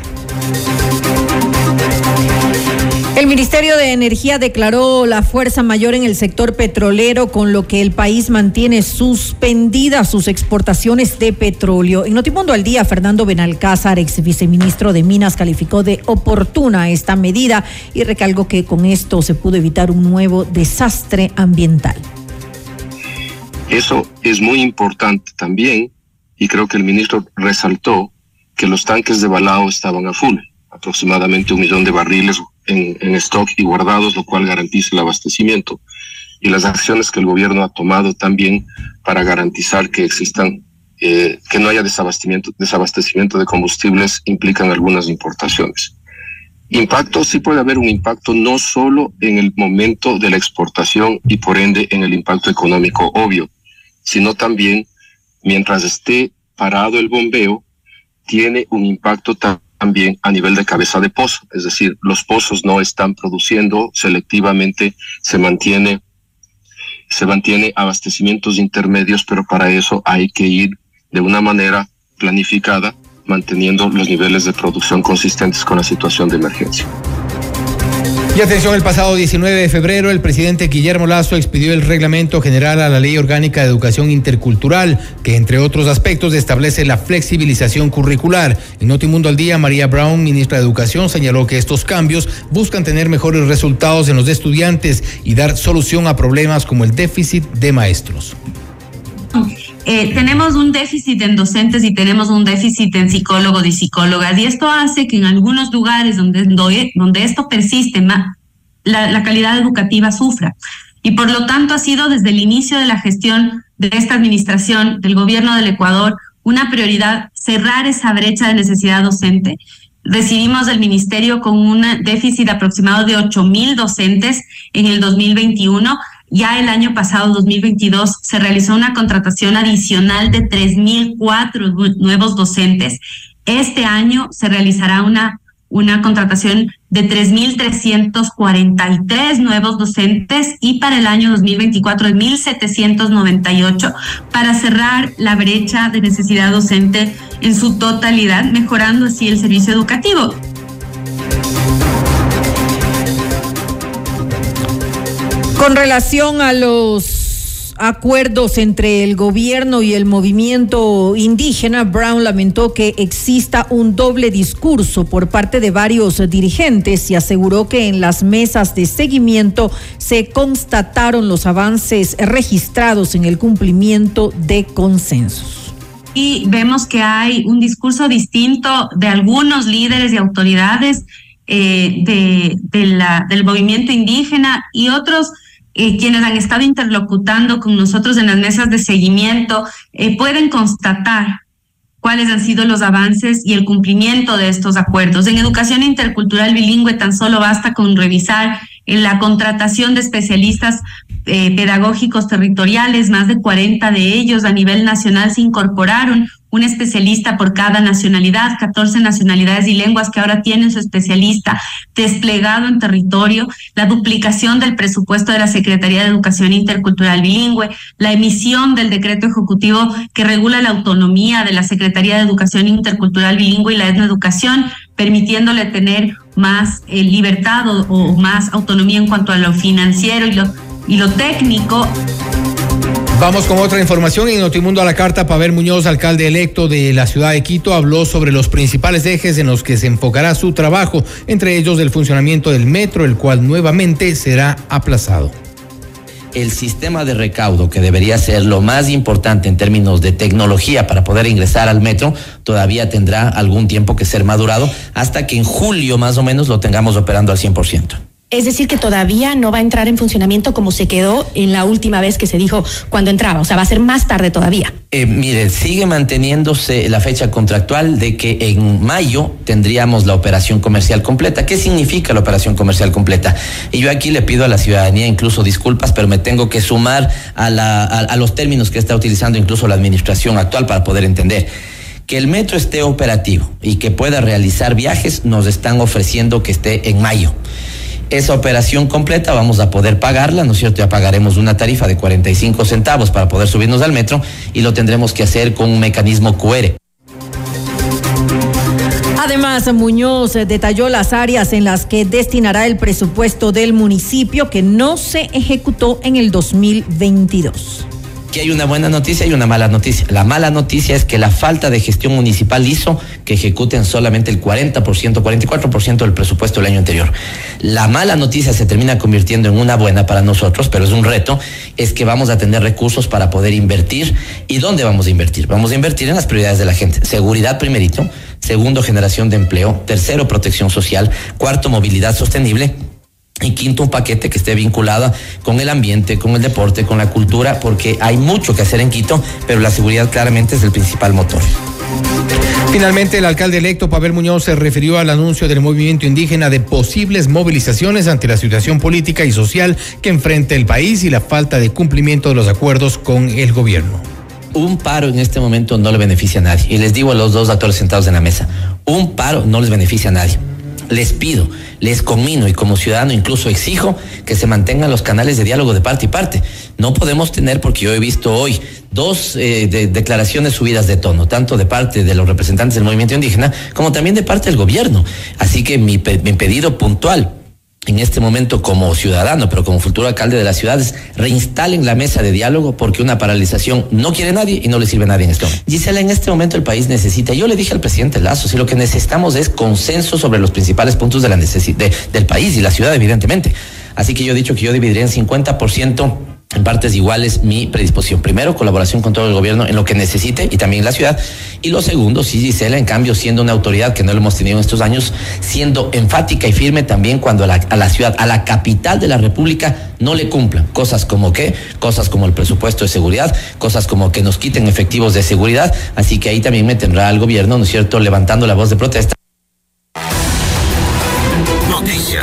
El Ministerio de Energía declaró la fuerza mayor en el sector petrolero, con lo que el país mantiene suspendidas sus exportaciones de petróleo. En Notimundo al Día, Fernando Benalcázar, ex viceministro de Minas, calificó de oportuna esta medida y recalcó que con esto se pudo evitar un nuevo desastre ambiental. Eso es muy importante también y creo que el ministro resaltó que los tanques de balao estaban a full, aproximadamente un millón de barriles en, stock y guardados, lo cual garantiza el abastecimiento. Y las acciones que el gobierno ha tomado también para garantizar que existan, eh, que no haya desabastecimiento, desabastecimiento de combustibles implican algunas importaciones. Impacto, sí puede haber un impacto no solo en el momento de la exportación y por ende en el impacto económico obvio, sino también mientras esté parado el bombeo, tiene un impacto también a nivel de cabeza de pozo, es decir, los pozos no están produciendo selectivamente, se mantiene se mantiene abastecimientos intermedios, pero para eso hay que ir de una manera planificada, manteniendo los niveles de producción consistentes con la situación de emergencia. Y atención, el pasado 19 de febrero el presidente Guillermo Lazo expidió el reglamento general a la Ley Orgánica de Educación Intercultural, que entre otros aspectos establece la flexibilización curricular. En Notimundo al Día, María Brown, ministra de Educación, señaló que estos cambios buscan tener mejores resultados en los estudiantes y dar solución a problemas como el déficit de maestros. Eh, tenemos un déficit en docentes y tenemos un déficit en psicólogos y psicólogas. Y esto hace que en algunos lugares donde, donde esto persiste, la, la calidad educativa sufra. Y por lo tanto ha sido desde el inicio de la gestión de esta administración, del gobierno del Ecuador, una prioridad cerrar esa brecha de necesidad docente. Recibimos del ministerio con un déficit aproximado de 8 mil docentes en el 2021 ya el año pasado, 2022, se realizó una contratación adicional de 3.004 nuevos docentes. Este año se realizará una, una contratación de 3.343 nuevos docentes y para el año 2024 de 1.798 para cerrar la brecha de necesidad docente en su totalidad, mejorando así el servicio educativo. Con relación a los acuerdos entre el gobierno y el movimiento indígena, Brown lamentó que exista un doble discurso por parte de varios dirigentes y aseguró que en las mesas de seguimiento se constataron los avances registrados en el cumplimiento de consensos. Y vemos que hay un discurso distinto de algunos líderes y autoridades eh, de, del movimiento indígena y otros eh, quienes han estado interlocutando con nosotros en las mesas de seguimiento eh, pueden constatar cuáles han sido los avances y el cumplimiento de estos acuerdos. En educación intercultural bilingüe tan solo basta con revisar en la contratación de especialistas eh, pedagógicos territoriales, más de 40 de ellos a nivel nacional se incorporaron, un especialista por cada nacionalidad, 14 nacionalidades y lenguas que ahora tienen su especialista desplegado en territorio, la duplicación del presupuesto de la Secretaría de Educación Intercultural Bilingüe, la emisión del decreto ejecutivo que regula la autonomía de la Secretaría de Educación Intercultural Bilingüe y la etnoeducación, permitiéndole tener más eh, libertad o, más autonomía en cuanto a lo financiero y lo, y lo técnico. Vamos con otra información. En Notimundo a la carta, Pavel Muñoz, alcalde electo de la ciudad de Quito, habló sobre los principales ejes en los que se enfocará su trabajo, entre ellos el funcionamiento del metro, el cual nuevamente será aplazado el sistema de recaudo, que debería ser lo más importante en términos de tecnología para poder ingresar al metro, todavía tendrá algún tiempo que ser madurado hasta que en julio más o menos lo tengamos operando al 100%. Es decir, que todavía no va a entrar en funcionamiento como se quedó en la última vez que se dijo cuando entraba. O sea, va a ser más tarde todavía. Eh, mire, sigue manteniéndose la fecha contractual de que en mayo tendríamos la operación comercial completa. ¿Qué significa la operación comercial completa? Y yo aquí le pido a la ciudadanía incluso disculpas, pero me tengo que sumar a, los términos que está utilizando incluso la administración actual para poder entender que el metro esté operativo y que pueda realizar viajes, nos están ofreciendo que esté en mayo esa operación completa vamos a poder pagarla, ¿no es cierto? Ya pagaremos una tarifa de 45 centavos para poder subirnos al metro y lo tendremos que hacer con un mecanismo QR. Además, Muñoz detalló las áreas en las que destinará el presupuesto del municipio que no se ejecutó en el 2022 que hay una buena noticia y una mala noticia. La mala noticia es que la falta de gestión municipal hizo que ejecuten solamente el 40%, 44% del presupuesto del año anterior. La mala noticia se termina convirtiendo en una buena para nosotros, pero es un reto, es que vamos a tener recursos para poder invertir. ¿Y dónde vamos a invertir? Vamos a invertir en las prioridades de la gente. Seguridad primerito, segundo generación de empleo, tercero protección social, cuarto movilidad sostenible y quinto, un paquete que esté vinculado con el ambiente, con el deporte, con la cultura, porque hay mucho que hacer en Quito, pero la seguridad claramente es el principal motor. Finalmente, el alcalde electo Pavel Muñoz se refirió al anuncio del movimiento indígena de posibles movilizaciones ante la situación política y social que enfrenta el país y la falta de cumplimiento de los acuerdos con el gobierno. Un paro en este momento no le beneficia a nadie. Y les digo a los dos actores sentados en la mesa, un paro no les beneficia a nadie les pido, les conmino y como ciudadano incluso exijo que se mantengan los canales de diálogo de parte y parte. No podemos tener, porque yo he visto hoy dos eh, declaraciones subidas de tono, tanto de parte de los representantes del movimiento indígena como también de parte del gobierno. Así que mi, mi pedido puntual en este momento como ciudadano, pero como futuro alcalde de las ciudades, reinstalen la mesa de diálogo porque una paralización no quiere nadie y no le sirve a nadie en este momento. Gisela, en este momento el país necesita, yo le dije al presidente Lazo, si lo que necesitamos es consenso sobre los principales puntos de la de, del país y la ciudad, evidentemente. Así que yo he dicho que yo dividiría en 50% en partes iguales mi predisposición. Primero, colaboración con todo el gobierno en lo que necesite y también la ciudad. Y lo segundo, sí, Gisela, en cambio, siendo una autoridad que no lo hemos tenido en estos años, siendo enfática y firme también cuando a la, a la ciudad, a la capital de la República, no le cumplan. Cosas como qué, cosas como el presupuesto de seguridad, cosas como que nos quiten efectivos de seguridad. Así que ahí también me tendrá el gobierno, ¿no es cierto?, levantando la voz de protesta.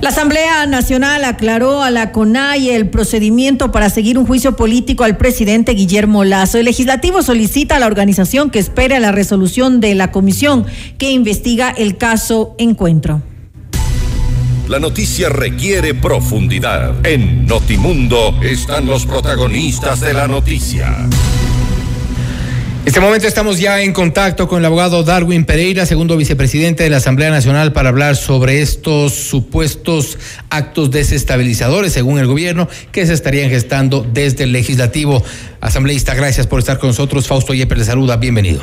La Asamblea Nacional aclaró a la CONAI el procedimiento para seguir un juicio político al presidente Guillermo Lazo. El legislativo solicita a la organización que espere la resolución de la comisión que investiga el caso Encuentro. La noticia requiere profundidad. En Notimundo están los protagonistas de la noticia. En este momento estamos ya en contacto con el abogado Darwin Pereira, segundo vicepresidente de la Asamblea Nacional, para hablar sobre estos supuestos actos desestabilizadores, según el gobierno, que se estarían gestando desde el legislativo. Asambleísta, gracias por estar con nosotros. Fausto Yepes le saluda, bienvenido.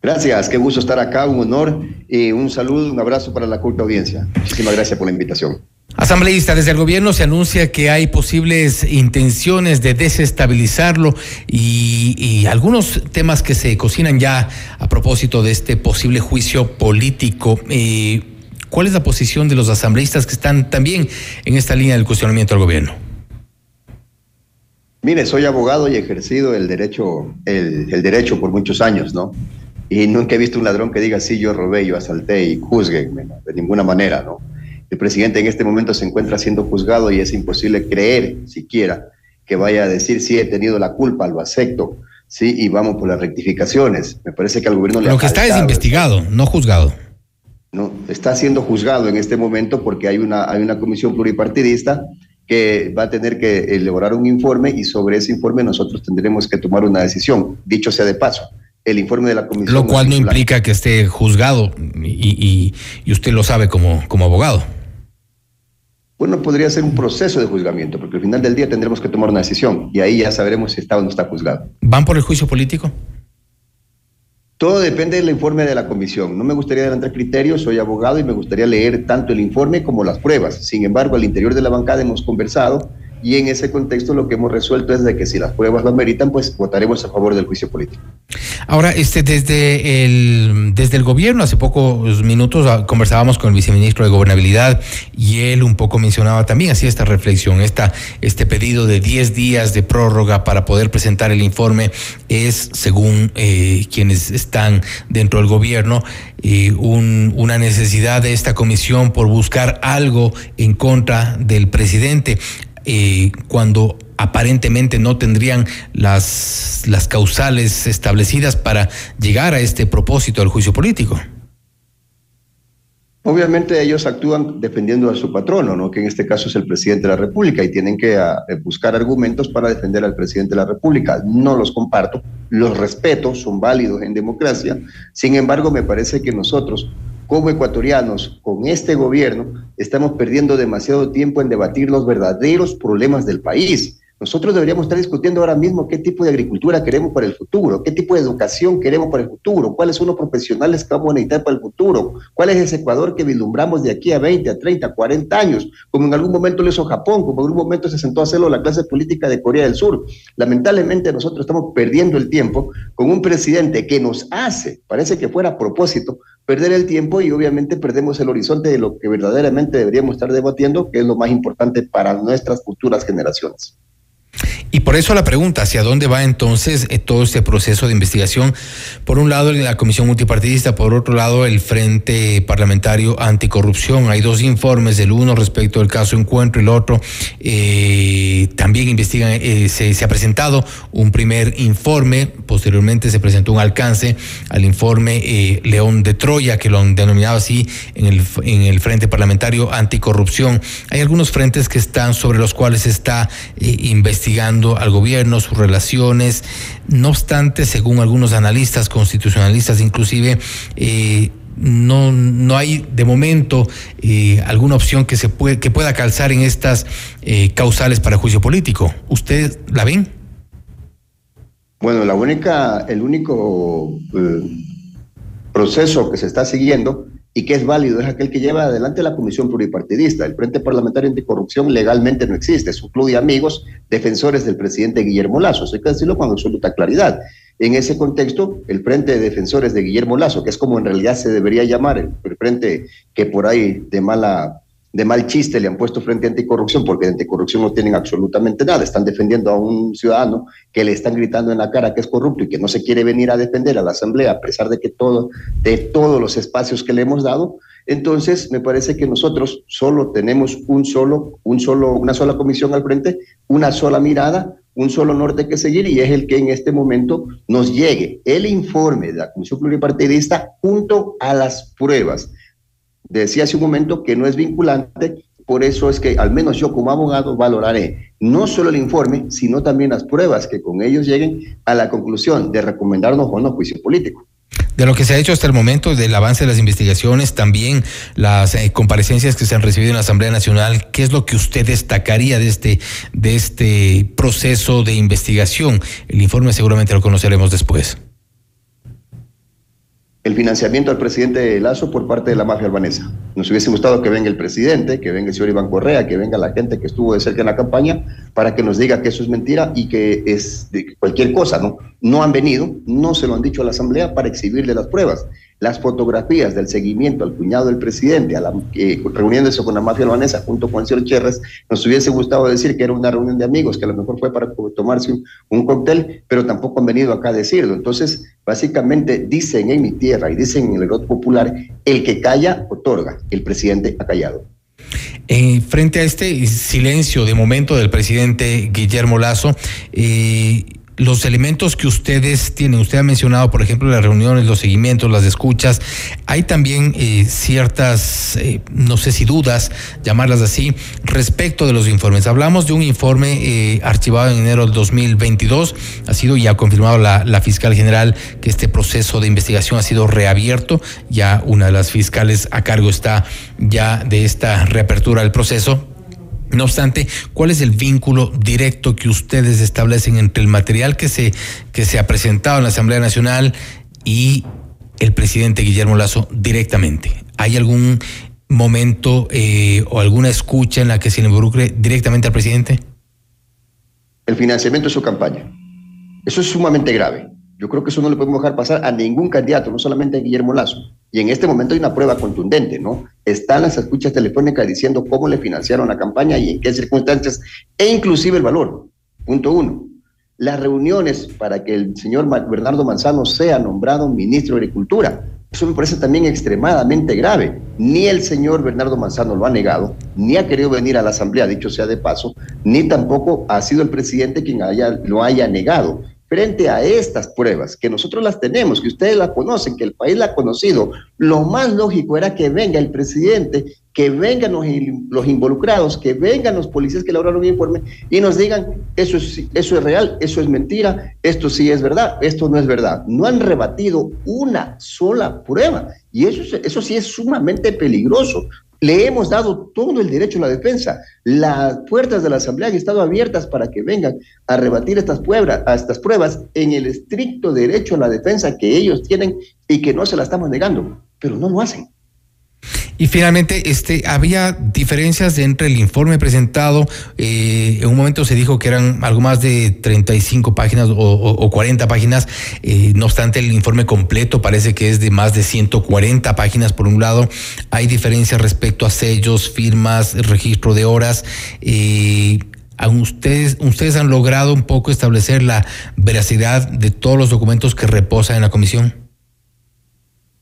Gracias, qué gusto estar acá, un honor y un saludo, un abrazo para la culta audiencia. Muchísimas gracias por la invitación. Asambleísta, desde el gobierno se anuncia que hay posibles intenciones de desestabilizarlo y, algunos temas que se cocinan ya a propósito de este posible juicio político. Eh, ¿Cuál es la posición de los asambleístas que están también en esta línea del cuestionamiento al gobierno? Mire, soy abogado y he ejercido el derecho, el, derecho por muchos años, ¿no? Y nunca he visto un ladrón que diga, sí, yo robé, yo asalté y juzguenme, de ninguna manera, ¿no? El presidente en este momento se encuentra siendo juzgado y es imposible creer siquiera que vaya a decir sí he tenido la culpa, lo acepto, sí, y vamos por las rectificaciones. Me parece que al gobierno le Lo que está es investigado, no juzgado. No, está siendo juzgado en este momento porque hay una, hay una comisión pluripartidista que va a tener que elaborar un informe y sobre ese informe nosotros tendremos que tomar una decisión. Dicho sea de paso, el informe de la comisión. Lo cual no implica que esté juzgado y, y, y usted lo sabe como, como abogado. Bueno, podría ser un proceso de juzgamiento, porque al final del día tendremos que tomar una decisión y ahí ya sabremos si está o no está juzgado. ¿Van por el juicio político? Todo depende del informe de la comisión. No me gustaría adelantar criterios, soy abogado y me gustaría leer tanto el informe como las pruebas. Sin embargo, al interior de la bancada hemos conversado y en ese contexto lo que hemos resuelto es de que si las pruebas lo ameritan, pues votaremos a favor del juicio político. Ahora, este, desde el, desde el gobierno, hace pocos minutos ah, conversábamos con el viceministro de Gobernabilidad y él un poco mencionaba también así esta reflexión, esta, este pedido de 10 días de prórroga para poder presentar el informe es, según eh, quienes están dentro del gobierno, eh, un, una necesidad de esta comisión por buscar algo en contra del presidente eh, cuando aparentemente no tendrían las, las causales establecidas para llegar a este propósito del juicio político. Obviamente ellos actúan defendiendo a su patrono, ¿no? que en este caso es el presidente de la República, y tienen que ah, buscar argumentos para defender al presidente de la República. No los comparto, los respeto, son válidos en democracia. Sin embargo, me parece que nosotros, como ecuatorianos, con este gobierno, estamos perdiendo demasiado tiempo en debatir los verdaderos problemas del país. Nosotros deberíamos estar discutiendo ahora mismo qué tipo de agricultura queremos para el futuro, qué tipo de educación queremos para el futuro, cuáles son los profesionales que vamos a necesitar para el futuro, cuál es ese Ecuador que vislumbramos de aquí a 20, a 30, a 40 años, como en algún momento lo hizo Japón, como en algún momento se sentó a hacerlo la clase política de Corea del Sur. Lamentablemente nosotros estamos perdiendo el tiempo con un presidente que nos hace, parece que fuera a propósito, perder el tiempo y obviamente perdemos el horizonte de lo que verdaderamente deberíamos estar debatiendo, que es lo más importante para nuestras futuras generaciones. Y por eso la pregunta, ¿hacia dónde va entonces eh, todo este proceso de investigación? Por un lado, la Comisión Multipartidista, por otro lado, el Frente Parlamentario Anticorrupción. Hay dos informes, el uno respecto del caso Encuentro y el otro eh, también investigan, eh, se, ha presentado un primer informe, posteriormente se presentó un alcance al informe León de Troya, que lo han denominado así en el, en el Frente Parlamentario Anticorrupción. Hay algunos frentes que están sobre los cuales se está investigando investigando al gobierno, sus relaciones. No obstante, según algunos analistas constitucionalistas, inclusive, eh, no, no hay de momento eh, alguna opción que, se que pueda calzar en estas eh, causales para juicio político. ¿Ustedes la ven? Bueno, la única, el único proceso que se está siguiendo y que es válido es aquel que lleva adelante la Comisión Pluripartidista. El Frente Parlamentario Anticorrupción legalmente no existe, es un club de amigos defensores del presidente Guillermo Lazo, hay que decirlo con absoluta claridad. En ese contexto, el Frente de Defensores de Guillermo Lazo, que es como en realidad se debería llamar, el frente que por ahí de mala de mal chiste le han puesto frente a anticorrupción, porque de anticorrupción no tienen absolutamente nada. Están defendiendo a un ciudadano que le están gritando en la cara que es corrupto y que no se quiere venir a defender a la Asamblea, a pesar de que todo, de todos los espacios que le hemos dado. Entonces, me parece que nosotros solo tenemos un solo, un solo, una sola comisión al frente, una sola mirada, un solo norte que seguir y es el que en este momento nos llegue el informe de la Comisión Pluripartidista junto a las pruebas decía hace un momento que no es vinculante, por eso es que al menos yo como abogado valoraré no solo el informe, sino también las pruebas que con ellos lleguen a la conclusión de recomendarnos o no juicio político. De lo que se ha hecho hasta el momento, del avance de las investigaciones, también las eh, comparecencias que se han recibido en la Asamblea Nacional, ¿qué es lo que usted destacaría de este, de este proceso de investigación? El informe seguramente lo conoceremos después el financiamiento al presidente Lazo por parte de la mafia albanesa. Nos hubiese gustado que venga el presidente, que venga el señor Iván Correa, que venga la gente que estuvo de cerca en la campaña para que nos diga que eso es mentira y que es de cualquier cosa, ¿no? No han venido, no se lo han dicho a la Asamblea para exhibirle las pruebas las fotografías del seguimiento al cuñado del presidente, eh, reuniéndose con la mafia albanesa junto con señor Cherres, nos hubiese gustado decir que era una reunión de amigos, que a lo mejor fue para tomarse un, cóctel, pero tampoco han venido acá a decirlo. Entonces, básicamente dicen en mi tierra y dicen en el voto popular, el que calla, otorga. El presidente ha callado. Eh, frente a este silencio de momento del presidente Guillermo Lazo, eh, los elementos que ustedes tienen, usted ha mencionado, por ejemplo, las reuniones, los seguimientos, las escuchas, hay también eh, ciertas, eh, no sé si dudas, llamarlas así, respecto de los informes. Hablamos de un informe eh, archivado en enero del 2022, ha sido ya confirmado la, la fiscal general que este proceso de investigación ha sido reabierto, ya una de las fiscales a cargo está ya de esta reapertura del proceso, no obstante, ¿cuál es el vínculo directo que ustedes establecen entre el material que se, que se ha presentado en la Asamblea Nacional y el presidente Guillermo Lazo directamente? ¿Hay algún momento eh, o alguna escucha en la que se le involucre directamente al presidente? El financiamiento de su campaña. Eso es sumamente grave. Yo creo que eso no le podemos dejar pasar a ningún candidato, no solamente a Guillermo Lazo. Y en este momento hay una prueba contundente, ¿no? Están las escuchas telefónicas diciendo cómo le financiaron la campaña y en qué circunstancias, e inclusive el valor. Punto uno. Las reuniones para que el señor Bernardo Manzano sea nombrado ministro de Agricultura. Eso me parece también extremadamente grave. Ni el señor Bernardo Manzano lo ha negado, ni ha querido venir a la Asamblea, dicho sea de paso, ni tampoco ha sido el presidente quien haya, lo haya negado frente a estas pruebas, que nosotros las tenemos, que ustedes las conocen, que el país la ha conocido, lo más lógico era que venga el presidente, que vengan los, involucrados, que vengan los policías que elaboraron un informe y nos digan, eso es, eso es real, eso es mentira, esto sí es verdad, esto no es verdad. No han rebatido una sola prueba y eso, eso sí es sumamente peligroso, Le hemos dado todo el derecho a la defensa. Las puertas de la Asamblea han estado abiertas para que vengan a rebatir estas estas pruebas en el estricto derecho a la defensa que ellos tienen y que no se la estamos negando, pero no lo hacen. Y finalmente, este, había diferencias entre el informe presentado. Eh, en un momento se dijo que eran algo más de 35 páginas o, 40 páginas. Eh, no obstante, el informe completo parece que es de más de 140 páginas. Por un lado, hay diferencias respecto a sellos, firmas, registro de horas. Eh, ustedes han logrado un poco establecer la veracidad de todos los documentos que reposan en la comisión.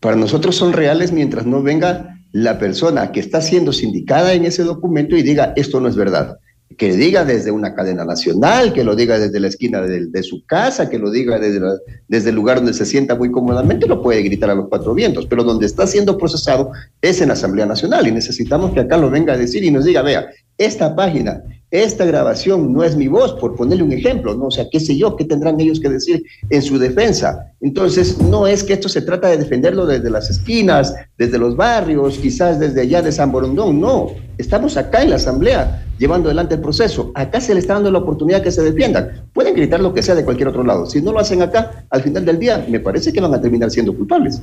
Para nosotros son reales mientras no venga la persona que está siendo sindicada en ese documento y diga esto no es verdad. Que diga desde una cadena nacional, que lo diga desde la esquina de, su casa, que lo diga desde, desde el lugar donde se sienta muy cómodamente, lo puede gritar a los cuatro vientos, pero donde está siendo procesado es en la Asamblea Nacional y necesitamos que acá lo venga a decir y nos diga, vea, esta página esta grabación no es mi voz, por ponerle un ejemplo, ¿no? O sea, qué sé yo, qué tendrán ellos que decir en su defensa. Entonces, no es que esto se trata de defenderlo desde las esquinas, desde los barrios, quizás desde allá de San Borondón, no. Estamos acá en la Asamblea llevando adelante el proceso. Acá se le está dando la oportunidad que se defiendan. Pueden gritar lo que sea de cualquier otro lado. Si no lo hacen acá, al final del día, me parece que van a terminar siendo culpables.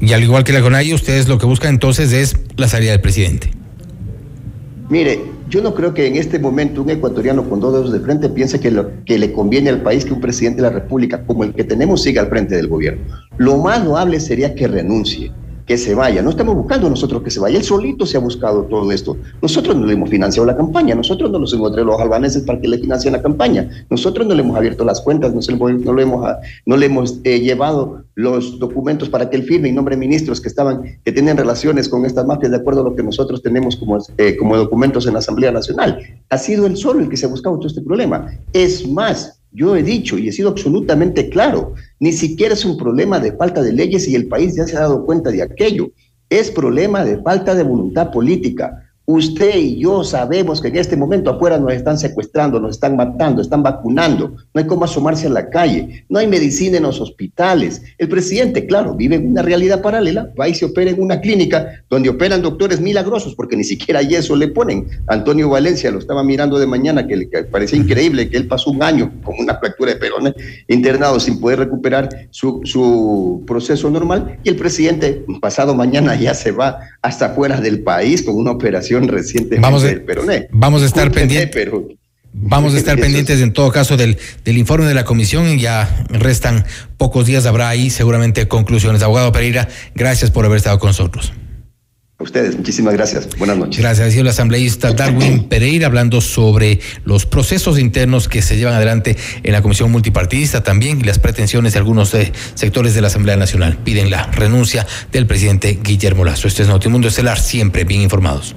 Y al igual que la CONAI, ustedes lo que buscan entonces es la salida del presidente. Mire, yo no creo que en este momento un ecuatoriano con dos dedos de frente piense que, lo, que le conviene al país que un presidente de la República como el que tenemos siga al frente del gobierno. Lo más loable sería que renuncie que se vaya. No estamos buscando nosotros que se vaya. Él solito se ha buscado todo esto. Nosotros no le hemos financiado la campaña. Nosotros no los hemos traído los albaneses para que le financien la campaña. Nosotros no le hemos abierto las cuentas. No, no le hemos, no le hemos eh, llevado los documentos para que él firme y nombre ministros que estaban, que tienen relaciones con estas mafias de acuerdo a lo que nosotros tenemos como, eh, como documentos en la Asamblea Nacional. Ha sido él solo el que se ha buscado todo este problema. Es más, yo he dicho y he sido absolutamente claro, ni siquiera es un problema de falta de leyes y el país ya se ha dado cuenta de aquello. Es problema de falta de voluntad política. Usted y yo sabemos que en este momento afuera nos están secuestrando, nos están matando, están vacunando, no hay cómo asomarse a la calle, no hay medicina en los hospitales. El presidente, claro, vive en una realidad paralela, va y se opera en una clínica donde operan doctores milagrosos, porque ni siquiera eso le ponen. Antonio Valencia lo estaba mirando de mañana, que le parecía increíble que él pasó un año con una fractura de perones internado sin poder recuperar su, su proceso normal, y el presidente pasado mañana ya se va hasta fuera del país con una operación reciente vamos a, Peroné. Vamos a estar pendientes. Vamos a estar pendientes en todo caso del, del informe de la comisión y ya restan pocos días, habrá ahí seguramente conclusiones. Abogado Pereira, gracias por haber estado con nosotros. A ustedes, muchísimas gracias. Buenas noches. Gracias. Ha el asambleísta Darwin [CLEARS THROAT] Pereira hablando sobre los procesos internos que se llevan adelante en la Comisión Multipartidista también y las pretensiones de algunos eh, sectores de la Asamblea Nacional. Piden la renuncia del presidente Guillermo Lazo. Este es Notimundo Estelar, siempre bien informados.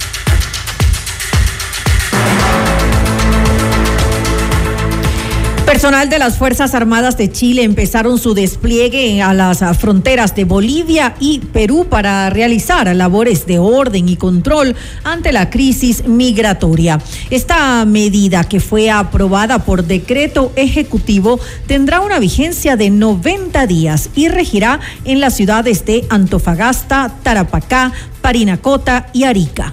Personal de las Fuerzas Armadas de Chile empezaron su despliegue a las fronteras de Bolivia y Perú para realizar labores de orden y control ante la crisis migratoria. Esta medida que fue aprobada por decreto ejecutivo tendrá una vigencia de 90 días y regirá en las ciudades de Antofagasta, Tarapacá, Parinacota y Arica.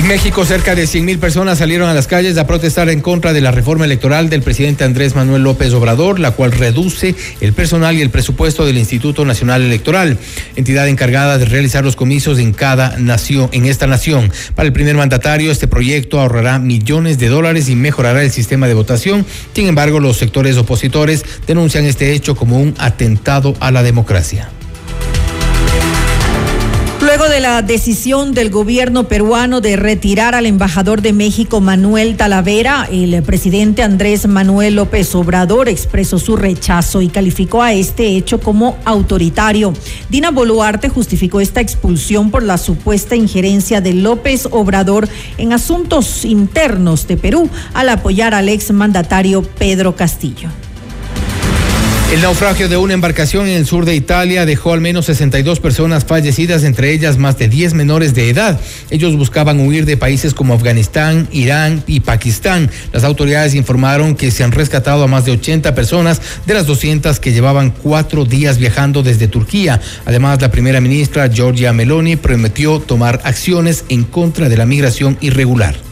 En México, cerca de 100 mil personas salieron a las calles a protestar en contra de la reforma electoral del presidente Andrés Manuel López Obrador, la cual reduce el personal y el presupuesto del Instituto Nacional Electoral, entidad encargada de realizar los comicios en cada nación, en esta nación. Para el primer mandatario, este proyecto ahorrará millones de dólares y mejorará el sistema de votación. Sin embargo, los sectores opositores denuncian este hecho como un atentado a la democracia. Luego de la decisión del gobierno peruano de retirar al embajador de México Manuel Talavera, el presidente Andrés Manuel López Obrador expresó su rechazo y calificó a este hecho como autoritario. Dina Boluarte justificó esta expulsión por la supuesta injerencia de López Obrador en asuntos internos de Perú al apoyar al exmandatario Pedro Castillo. El naufragio de una embarcación en el sur de Italia dejó al menos 62 personas fallecidas, entre ellas más de 10 menores de edad. Ellos buscaban huir de países como Afganistán, Irán y Pakistán. Las autoridades informaron que se han rescatado a más de 80 personas de las 200 que llevaban cuatro días viajando desde Turquía. Además, la primera ministra Giorgia Meloni prometió tomar acciones en contra de la migración irregular.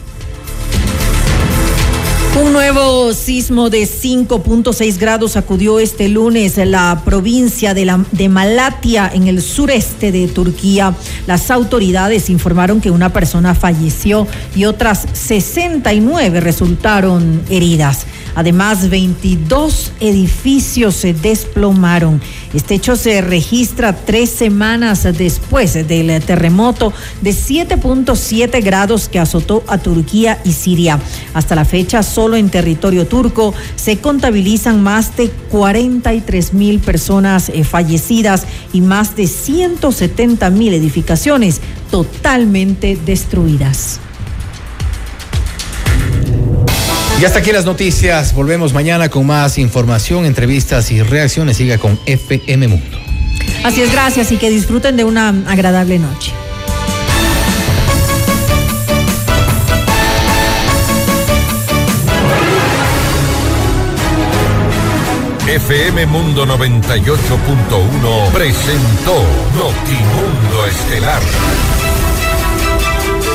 Un nuevo sismo de 5.6 grados sacudió este lunes la provincia de, de Malatia en el sureste de Turquía. Las autoridades informaron que una persona falleció y otras 69 resultaron heridas. Además, 22 edificios se desplomaron. Este hecho se registra tres semanas después del terremoto de 7.7 grados que azotó a Turquía y Siria. Hasta la fecha, solo en territorio turco se contabilizan más de 43 mil personas eh, fallecidas y más de 170 mil edificaciones totalmente destruidas. Y hasta aquí las noticias. Volvemos mañana con más información, entrevistas y reacciones. Siga con FM Mundo. Así es, gracias y que disfruten de una agradable noche. FM Mundo 98.1 presentó Notimundo Estelar.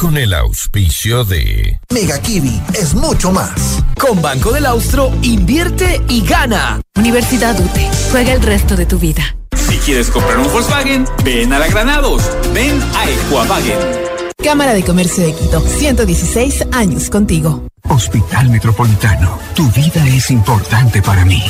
con el auspicio de Mega Kiwi es mucho más. Con Banco del Austro, invierte y gana. Universidad UTE. Juega el resto de tu vida. Si quieres comprar un Volkswagen, ven a la Granados. Ven a Equavagen. Cámara de Comercio de Quito. 116 años contigo. Hospital Metropolitano. Tu vida es importante para mí.